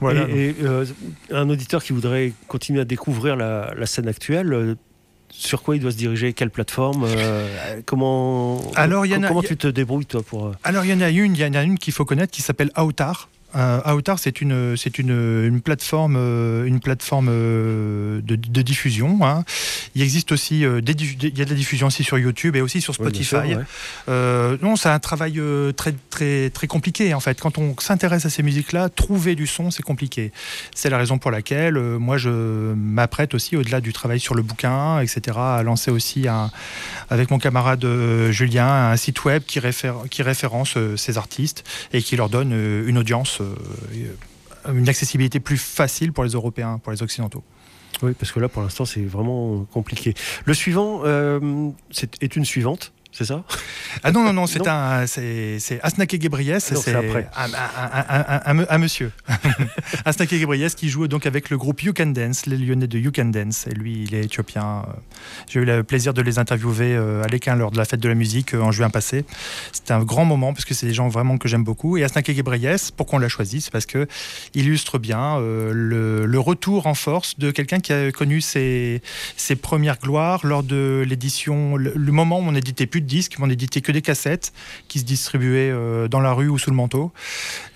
[SPEAKER 2] Voilà.
[SPEAKER 1] Et, et, euh, un auditeur qui voudrait continuer à découvrir la, la scène actuelle. euh, sur quoi il doit se diriger? Quelle plateforme euh, Comment
[SPEAKER 2] Alors, il y en a-
[SPEAKER 1] comment
[SPEAKER 2] il y a-
[SPEAKER 1] tu te débrouilles toi pour
[SPEAKER 2] Alors il y en a une, il y en a une qu'il faut connaître qui s'appelle Autar. Euh, c'est une, c'est une, une plateforme, euh, une plateforme euh, de, de diffusion. hein. Il existe aussi, euh, des, il y a de la diffusion aussi sur YouTube et aussi sur
[SPEAKER 1] ouais,
[SPEAKER 2] Spotify.
[SPEAKER 1] sûr, ouais.
[SPEAKER 2] Euh, non, c'est un travail très, très, très compliqué en fait. Quand on s'intéresse à ces musiques-là, trouver du son, c'est compliqué. C'est la raison pour laquelle moi je m'apprête aussi, au-delà du travail sur le bouquin, etc., à lancer aussi un, avec mon camarade Julien un site web qui, réfère- qui référence ces artistes et qui leur donne une audience, euh, une accessibilité plus facile pour les Européens, pour les Occidentaux.
[SPEAKER 1] Oui, parce que là, pour l'instant, c'est vraiment compliqué. Le suivant euh, c'est- est une suivante, c'est ça?
[SPEAKER 2] Ah non, non, non, c'est un, c'est, Asnake Gebriès,
[SPEAKER 1] c'est après.
[SPEAKER 2] Un, un- monsieur. Asnake Gebriès qui joue donc avec le groupe You Can Dance, les Lyonnais de You Can Dance. Et lui, il est éthiopien. Euh, J'ai eu le plaisir de les interviewer euh, à l'Équin lors de la fête de la musique euh, en juin passé. C'était un grand moment parce que c'est des gens vraiment que j'aime beaucoup. Et Asnake Gebriès, pourquoi on l'a choisi? C'est parce que il illustre bien le, le retour en force de quelqu'un qui a connu ses, ses premières gloires lors de l'édition, le, le moment où on n'éditait plus de disques, on n'éditait que des cassettes qui se distribuaient euh, dans la rue ou sous le manteau.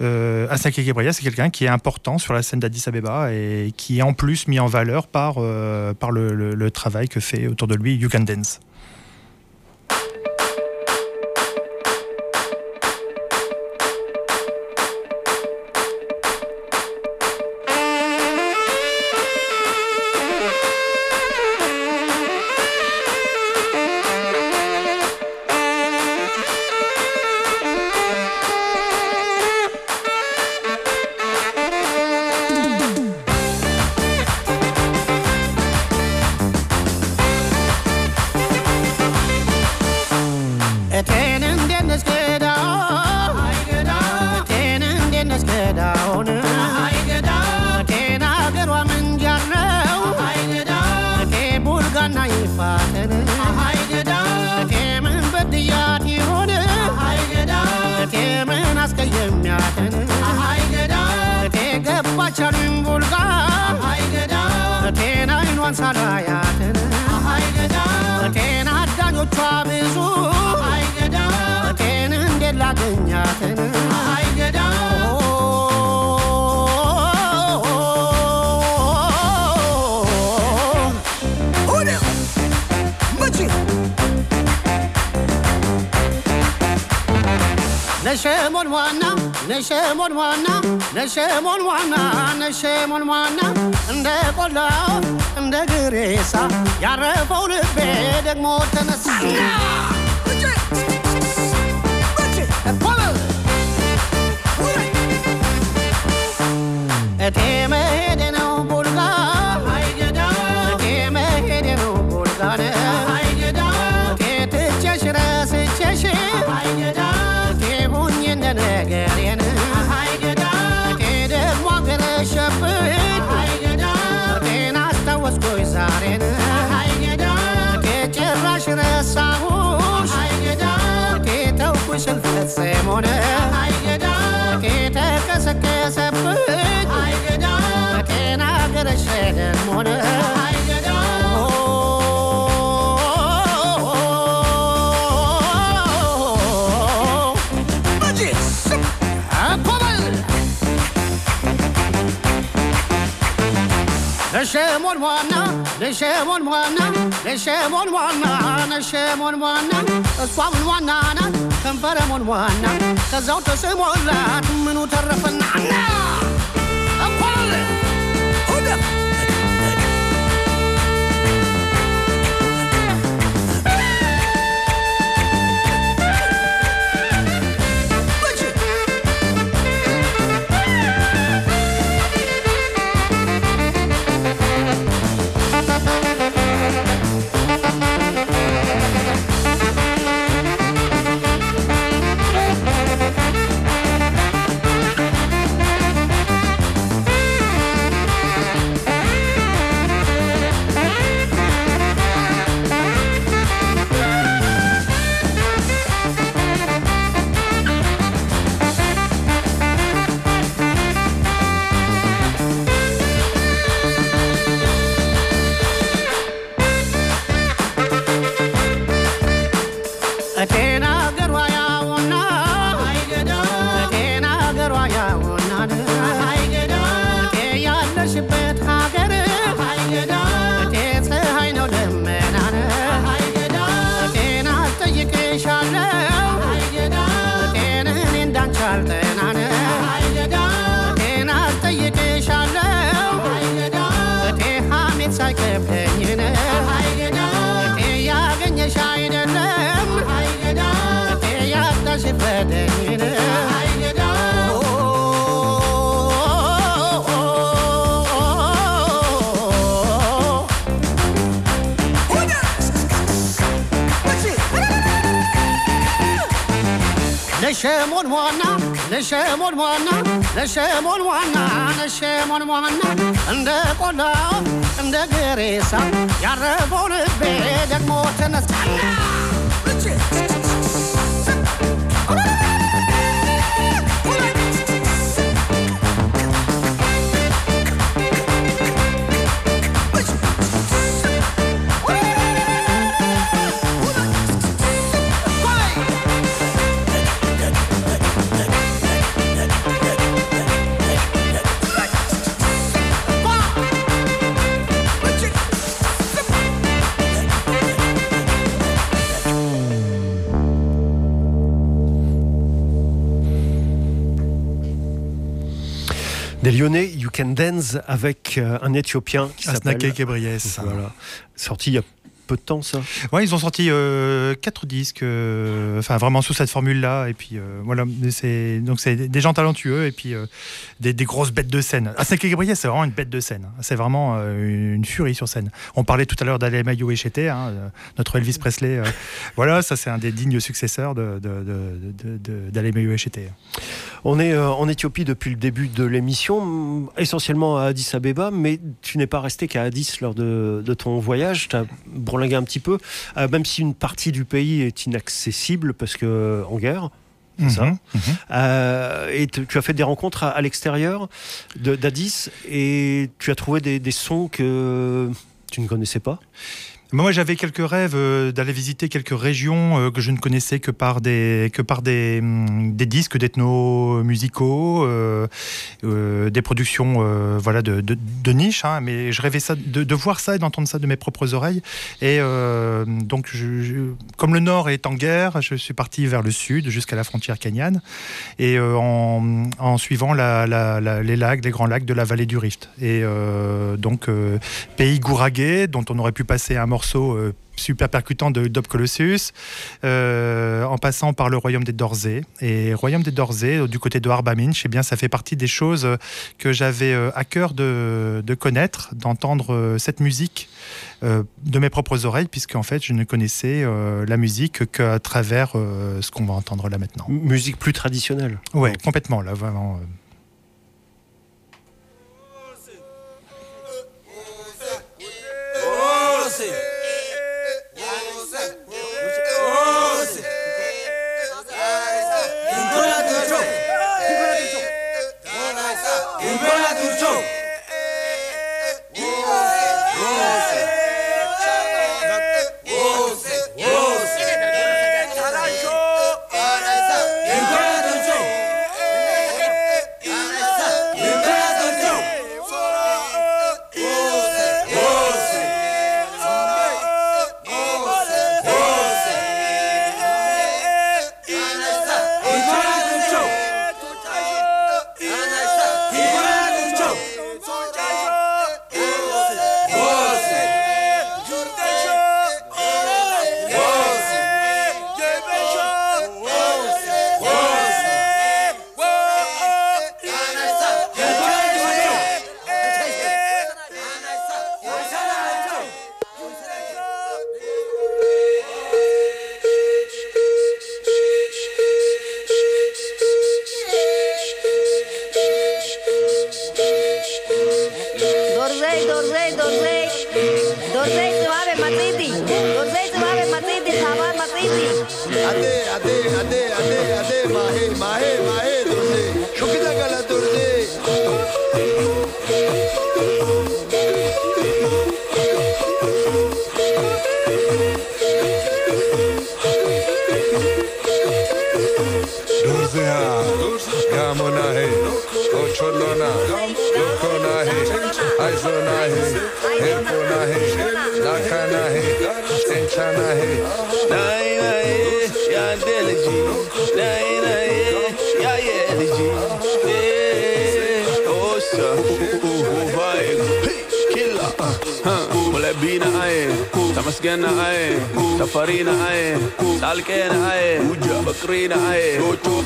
[SPEAKER 2] Euh, Asake c'est quelqu'un qui est important sur la scène d'Addis Abeba et qui est en plus mis en valeur par, euh, par le, le- le travail que fait autour de lui You Can Dance.
[SPEAKER 7] ዋና ከዛው ተስሞላት ምኑ ተረፈና ነሸሞን ዋና ነሸሞን ዋና ነሸሞን ዋና እንደ ቆላ እንደ ግሬሳ ያረፈው ልቤ ደግሞ ተነሳና
[SPEAKER 1] Lyonnais, You Can Dance avec euh, un Éthiopien qui s'appelle.
[SPEAKER 2] Asnake Gebreyes.
[SPEAKER 1] Voilà. Sorti il y a peu de temps, ça?
[SPEAKER 2] Ouais, ils ont sorti euh, quatre disques, euh, enfin vraiment sous cette formule-là, et puis euh, voilà, c'est donc c'est des gens talentueux et puis euh, des, des grosses bêtes de scène. Asnake Gebreyes, c'est vraiment une bête de scène. C'est vraiment une furie sur scène. On parlait tout à l'heure d'Alema Echete, hein, euh, notre Elvis Presley. voilà, ça c'est un des dignes successeurs de, de, de, d'Alema Echete.
[SPEAKER 1] On est en Éthiopie depuis le début de l'émission, essentiellement à Addis Abeba, mais tu n'es pas resté qu'à Addis lors de, de ton voyage. Tu as un petit peu, euh, même si une partie du pays est inaccessible parce que en guerre. C'est ça.
[SPEAKER 2] Mhm, mhm.
[SPEAKER 1] Euh, et tu as fait des rencontres à, à l'extérieur d'Addis et tu as trouvé des, des sons que tu ne connaissais pas?
[SPEAKER 2] Moi, j'avais quelques rêves euh, d'aller visiter quelques régions euh, que je ne connaissais que par des, que par des, hum, des disques d'ethno-musicaux, euh, des productions voilà, de, de, niche. hein, mais je rêvais ça, de, de voir ça et d'entendre ça de mes propres oreilles. Et donc, comme le Nord est en guerre, je suis parti vers le Sud, jusqu'à la frontière kenyane, et en, suivant la- la- les lacs, les grands lacs de la vallée du Rift. Et donc, pays gouragé, dont on aurait pu passer un morceau euh, super percutant de Dob Colossus, euh, en passant par le royaume des Dorzés. Et royaume des Dorzés, euh, du côté de Arbaminch, eh bien, ça fait partie des choses que j'avais à cœur de, de connaître, d'entendre cette musique euh, de mes propres oreilles, puisqu'en fait, je ne connaissais euh, la musique qu'à travers ce qu'on va entendre là maintenant.
[SPEAKER 1] M- Musique plus traditionnelle.
[SPEAKER 2] Ouais, complètement, là, vraiment.
[SPEAKER 6] Ocho lona, loco nahi, aizo nahi, hebo nahi,
[SPEAKER 8] naka nahi, encha nahi. Nahi nahi, ya deliji, nahi nahi, ya yeliji. Osa, uva ego. ሙለቢና አዬ ተመስገና አዬ ተፈሪና አዬ ጻልቄና አዬ በቅሪና አዬ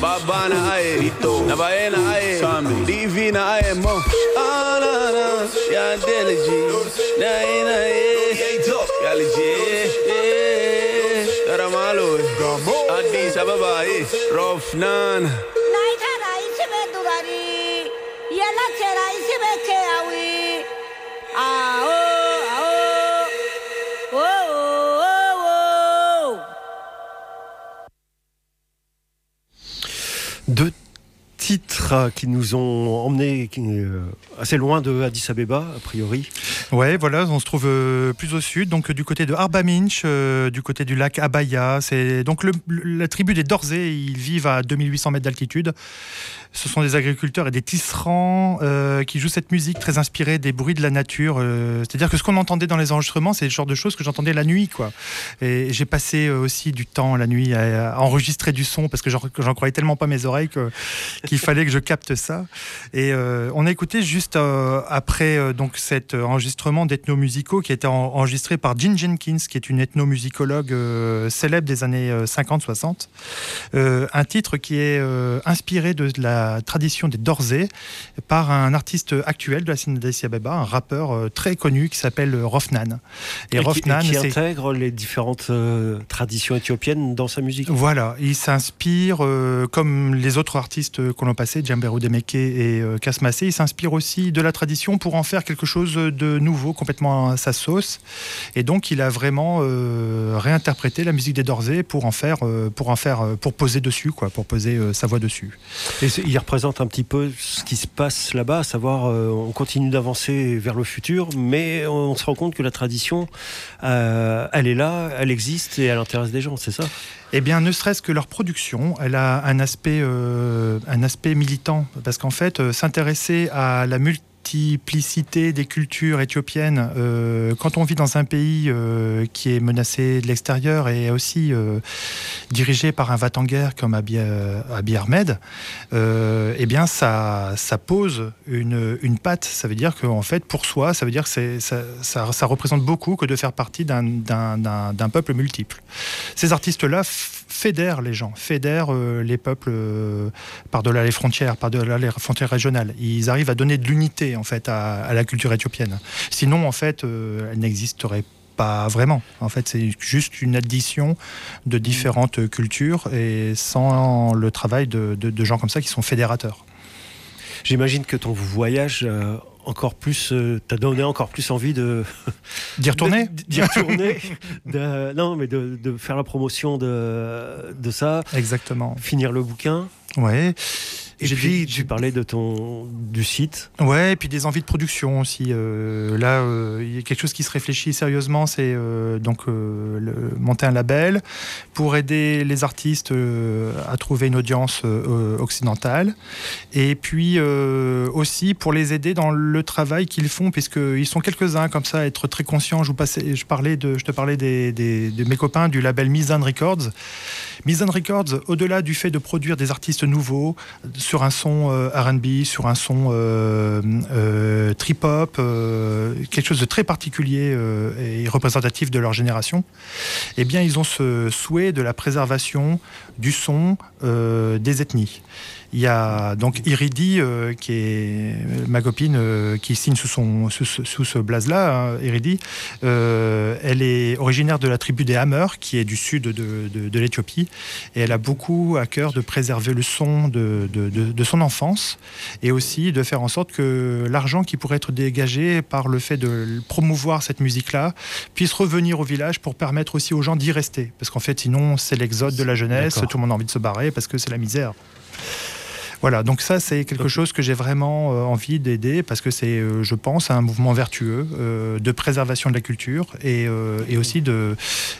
[SPEAKER 8] ባባና አዬ ነባዬና አዬ ዲቪና አዬ ሞ አላላ ያንዴ ልጅ ነይ
[SPEAKER 9] ነይ ያ ልጄ ገረማሎ አዲስ አበባ ሮፍናን ናይታራይስ በዱራሪ የላቸራይስ በኬያዊ Oh, oh, oh, oh.
[SPEAKER 1] Deux titres qui nous ont emmenés euh, assez loin de Addis Abeba, a priori.
[SPEAKER 2] Ouais, voilà, on se trouve euh, plus au sud, donc euh, du côté de Arbaminch, euh, du côté du lac Abaya. C'est donc la tribu des Dorzés. Ils vivent à 2800 mètres d'altitude. Ce sont des agriculteurs et des tisserands euh, qui jouent cette musique très inspirée des bruits de la nature. euh, C'est-à-dire que ce qu'on entendait dans les enregistrements, c'est le genre de choses que j'entendais la nuit, quoi. Et j'ai passé euh, aussi du temps la nuit à, enregistrer du son parce que j'en croyais tellement pas mes oreilles qu'il fallait que je capte ça. Et on a écouté juste après donc cet enregistrement d'ethnomusicaux qui a été en- enregistré par Jean Jenkins, qui est une ethnomusicologue célèbre des années euh, 50-60. Euh, un titre qui est inspiré de la tradition des Dorzés par un artiste actuel de la scène d'Addis Abeba, un rappeur euh, très connu qui s'appelle euh, Rofnan.
[SPEAKER 1] Et, qui,
[SPEAKER 2] Rofnan,
[SPEAKER 1] et qui intègre les différentes euh, traditions éthiopiennes dans sa musique.
[SPEAKER 2] Voilà, il s'inspire, euh, comme les autres artistes qu'on l'ont passé, Djambero Demeke et euh, Kasmase, il s'inspire aussi de la tradition pour en faire quelque chose de nouveau, complètement à sa sauce. Et donc, il a vraiment euh, réinterprété la musique des Dorzés pour en faire, euh, pour en faire, euh, pour poser dessus, quoi, pour poser euh, sa voix dessus.
[SPEAKER 1] Et il représente un petit peu ce qui se passe là-bas, à savoir euh, on continue d'avancer vers le futur, mais on se rend compte que la tradition, euh, elle est là, elle existe et elle intéresse des gens, c'est ça?
[SPEAKER 2] Eh bien, ne serait-ce que leur production, elle a un aspect, euh, un aspect militant, parce qu'en fait, s'intéresser à la multiplicité des cultures éthiopiennes, euh, quand on vit dans un pays euh, qui est menacé de l'extérieur et aussi euh, dirigé par un va en guerre comme Abiy, Abiy Ahmed, eh bien, ça, ça pose une, une patte. Ça veut dire qu'en fait, pour soi, ça veut dire que ça, ça- représente beaucoup que de faire partie d'un peuple multiple. Ces artistes-là f- fédèrent les gens, fédèrent euh, les peuples euh, par-delà les frontières, par-delà les frontières régionales. Ils arrivent à donner de l'unité en fait à, la culture éthiopienne. Sinon, en fait, euh, elle n'existerait pas vraiment. En fait, c'est juste une addition de différentes cultures et sans le travail de, de- gens comme ça qui sont fédérateurs.
[SPEAKER 1] J'imagine que ton voyage encore plus, euh, t'a donné encore plus envie de
[SPEAKER 2] D'y retourner
[SPEAKER 1] d'y retourner, de- non mais de, de faire la promotion de, de ça,
[SPEAKER 2] Exactement.
[SPEAKER 1] finir le bouquin.
[SPEAKER 2] Ouais.
[SPEAKER 1] Et puis tu parlais de ton du site.
[SPEAKER 2] Ouais, et puis des envies de production aussi. Euh, là, euh, il y a quelque chose qui se réfléchit sérieusement, c'est euh, donc le- monter un label pour aider les artistes à trouver une audience occidentale, et puis aussi pour les aider dans le travail qu'ils font, puisqu'ils sont quelques-uns comme ça, à être très conscients. Je, vous passais, je, parlais de, je te parlais des, des- de mes copains du label Mizan Records. Mizan Records, au-delà du fait de produire des artistes nouveaux sur un son euh, RB, sur un son euh, euh, trip-hop, quelque chose de très particulier et représentatif de leur génération, eh bien, ils ont ce souhait de la préservation du son des ethnies. Il y a donc Iridi, euh, qui est ma copine, euh, qui signe sous, son, sous, ce- sous ce blaze-là, hein, Iridi. Euh, elle est originaire de la tribu des Hammer, qui est du sud de, de- de l'Éthiopie. Et elle a beaucoup à cœur de préserver le son de, de- son enfance et aussi de faire en sorte que l'argent qui pourrait être dégagé par le fait de promouvoir cette musique-là puisse revenir au village pour permettre aussi aux gens d'y rester. Parce qu'en fait, sinon, c'est l'exode de la jeunesse, tout le monde a envie de se barrer parce que c'est la misère. Voilà, donc ça c'est quelque chose que j'ai vraiment euh, envie d'aider parce que c'est, euh, je pense, un mouvement vertueux euh, de préservation de la culture et, et aussi de,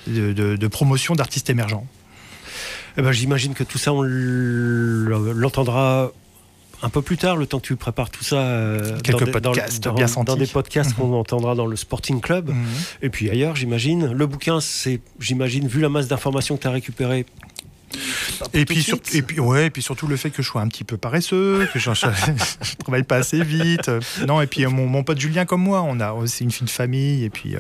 [SPEAKER 2] de, de- de promotion d'artistes émergents.
[SPEAKER 1] Eh ben, J'imagine que tout ça, on l'entendra un peu plus tard, le temps que tu prépares tout ça. euh,
[SPEAKER 2] Quelques
[SPEAKER 1] dans des- dans-
[SPEAKER 2] podcasts
[SPEAKER 1] dans,
[SPEAKER 2] bien
[SPEAKER 1] dans
[SPEAKER 2] sentis.
[SPEAKER 1] des podcasts qu'on entendra dans le Sporting Club.
[SPEAKER 2] Mhm.
[SPEAKER 1] Et puis ailleurs, j'imagine. Le bouquin, c'est, j'imagine, vu la masse d'informations que tu as récupérées.
[SPEAKER 2] Et puis, sur- et, puis, ouais, et puis surtout le fait que je sois un petit peu paresseux, que je, je travaille pas assez vite. Non, et puis euh, mon, mon pote Julien comme moi, on a aussi une fille de famille. Et puis euh,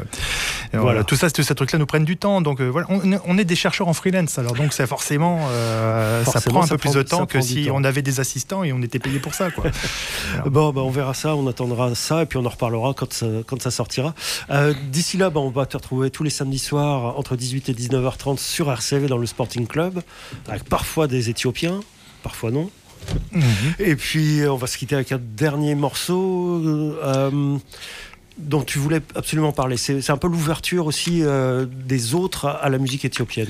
[SPEAKER 2] voilà.
[SPEAKER 1] Voilà.
[SPEAKER 2] tout ça, ces trucs-là nous prennent du temps. Donc euh, voilà, on, on est des chercheurs en freelance. Alors donc c'est forcément, euh, ça
[SPEAKER 1] Forcément,
[SPEAKER 2] prend un
[SPEAKER 1] ça
[SPEAKER 2] peu plus
[SPEAKER 1] prend-
[SPEAKER 2] de temps
[SPEAKER 1] ça
[SPEAKER 2] que si
[SPEAKER 1] temps.
[SPEAKER 2] on avait des assistants et on était payé pour ça. Quoi.
[SPEAKER 1] Bon, bah, on verra ça, on attendra ça et puis on en reparlera quand ça, quand ça sortira. Euh, D'ici là, bah, on va te retrouver tous les samedis soirs entre 18 et 19h30 sur RCV dans le Sporting Club, avec parfois des Éthiopiens, parfois non. Et puis euh, on va se quitter avec un dernier morceau euh, dont tu voulais absolument parler. C'est c'est un peu l'ouverture aussi euh, des autres à, à la musique éthiopienne.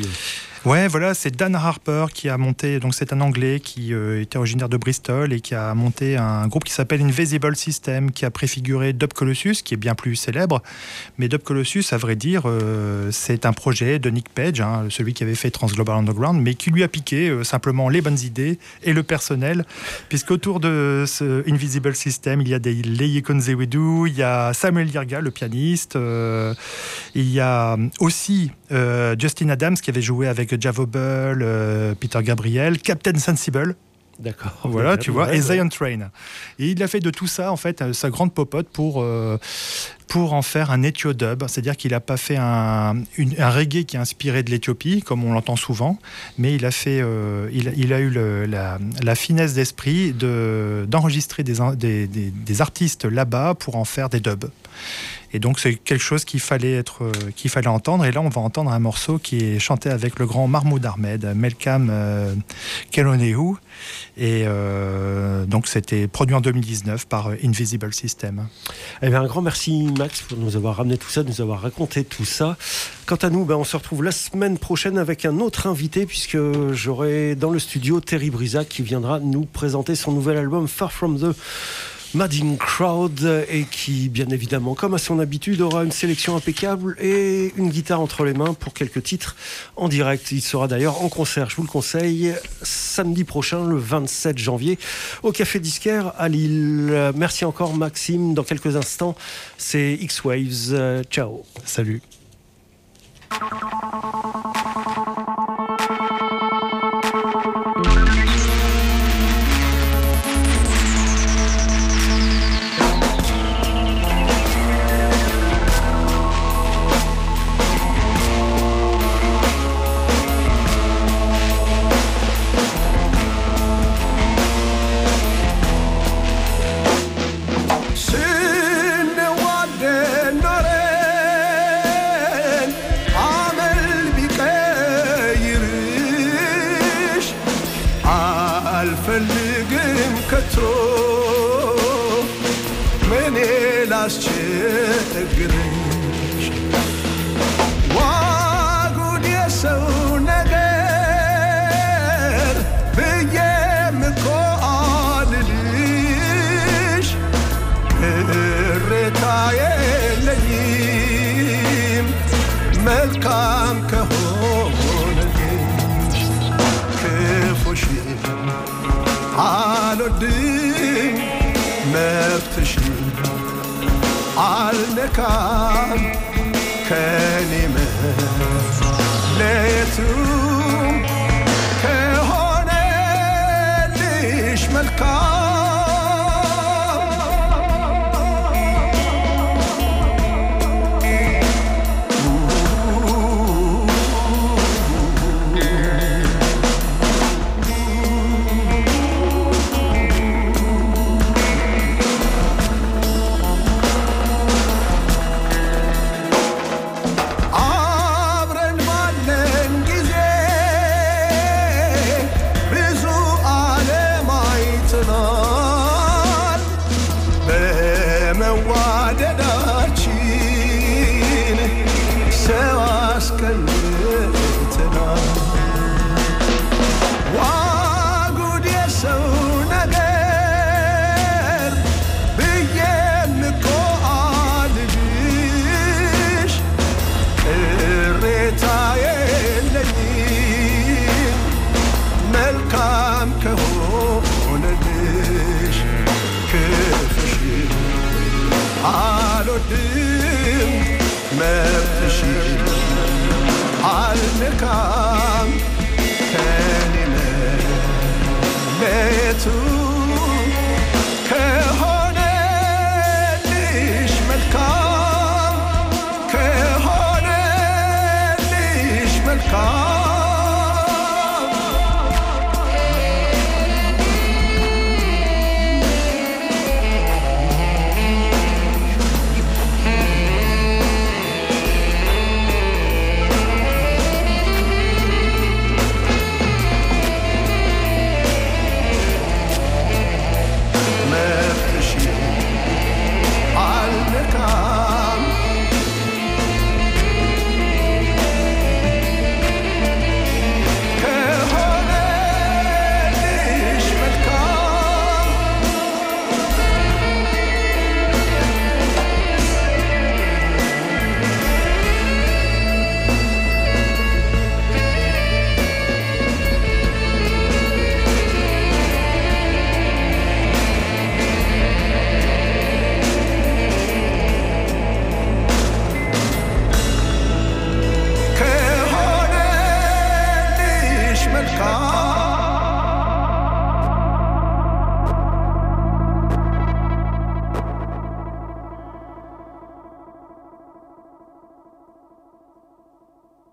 [SPEAKER 2] Ouais, voilà, c'est Dan Harper qui a monté, donc c'est un Anglais qui euh, était originaire de Bristol et qui a monté un groupe qui s'appelle Invisible System, qui a préfiguré Dub Colossus, qui est bien plus célèbre. Mais Dub Colossus, à vrai dire, euh, c'est un projet de Nick Page, hein, celui qui avait fait Transglobal Underground, mais qui lui a piqué euh, simplement les bonnes idées et le personnel, puisqu'autour de ce Invisible System, il y a des Leye Konzewedu, il y a Samuel Yerga, le pianiste, il y a aussi Justin Adams qui avait joué avec Javobel, euh, Peter Gabriel, Captain Sensible,
[SPEAKER 1] D'accord.
[SPEAKER 2] voilà, tu vois,
[SPEAKER 1] Ouais,
[SPEAKER 2] et
[SPEAKER 1] ouais.
[SPEAKER 2] Zion Train. Et il a fait de tout ça, en fait, euh, sa grande popote pour, euh, pour en faire un éthiodub. C'est-à-dire qu'il n'a pas fait un, une- un reggae qui est inspiré de l'Éthiopie, comme on l'entend souvent, mais il a, fait, euh, il, il a eu le- la, la finesse d'esprit de- d'enregistrer des, des- des artistes là-bas pour en faire des dubs. Et donc c'est quelque chose qu'il fallait être, euh, qu'il fallait entendre. Et là, on va entendre un morceau qui est chanté avec le grand Mahmoud Ahmed, Melkam euh, Kelonehu. Et euh, donc c'était produit en 2019 par euh, Invisible System.
[SPEAKER 1] Eh bien, un grand merci Max pour nous avoir ramené tout ça, de nous avoir raconté tout ça. Quant à nous, ben, on se retrouve la semaine prochaine avec un autre invité puisque j'aurai dans le studio Terry Brisac qui viendra nous présenter son nouvel album Far From The Madding Crowd et qui, bien évidemment, comme à son habitude, aura une sélection impeccable et une guitare entre les mains pour quelques titres en direct. Il sera d'ailleurs en concert, je vous le conseille, samedi prochain, le 27 janvier, au Café Disquaire à Lille. Merci encore, Maxime. Dans quelques instants, c'est X-Waves. Ciao.
[SPEAKER 2] Salut.
[SPEAKER 10] አልወድም መብትሽን አልነካም ከኔ መለየቱም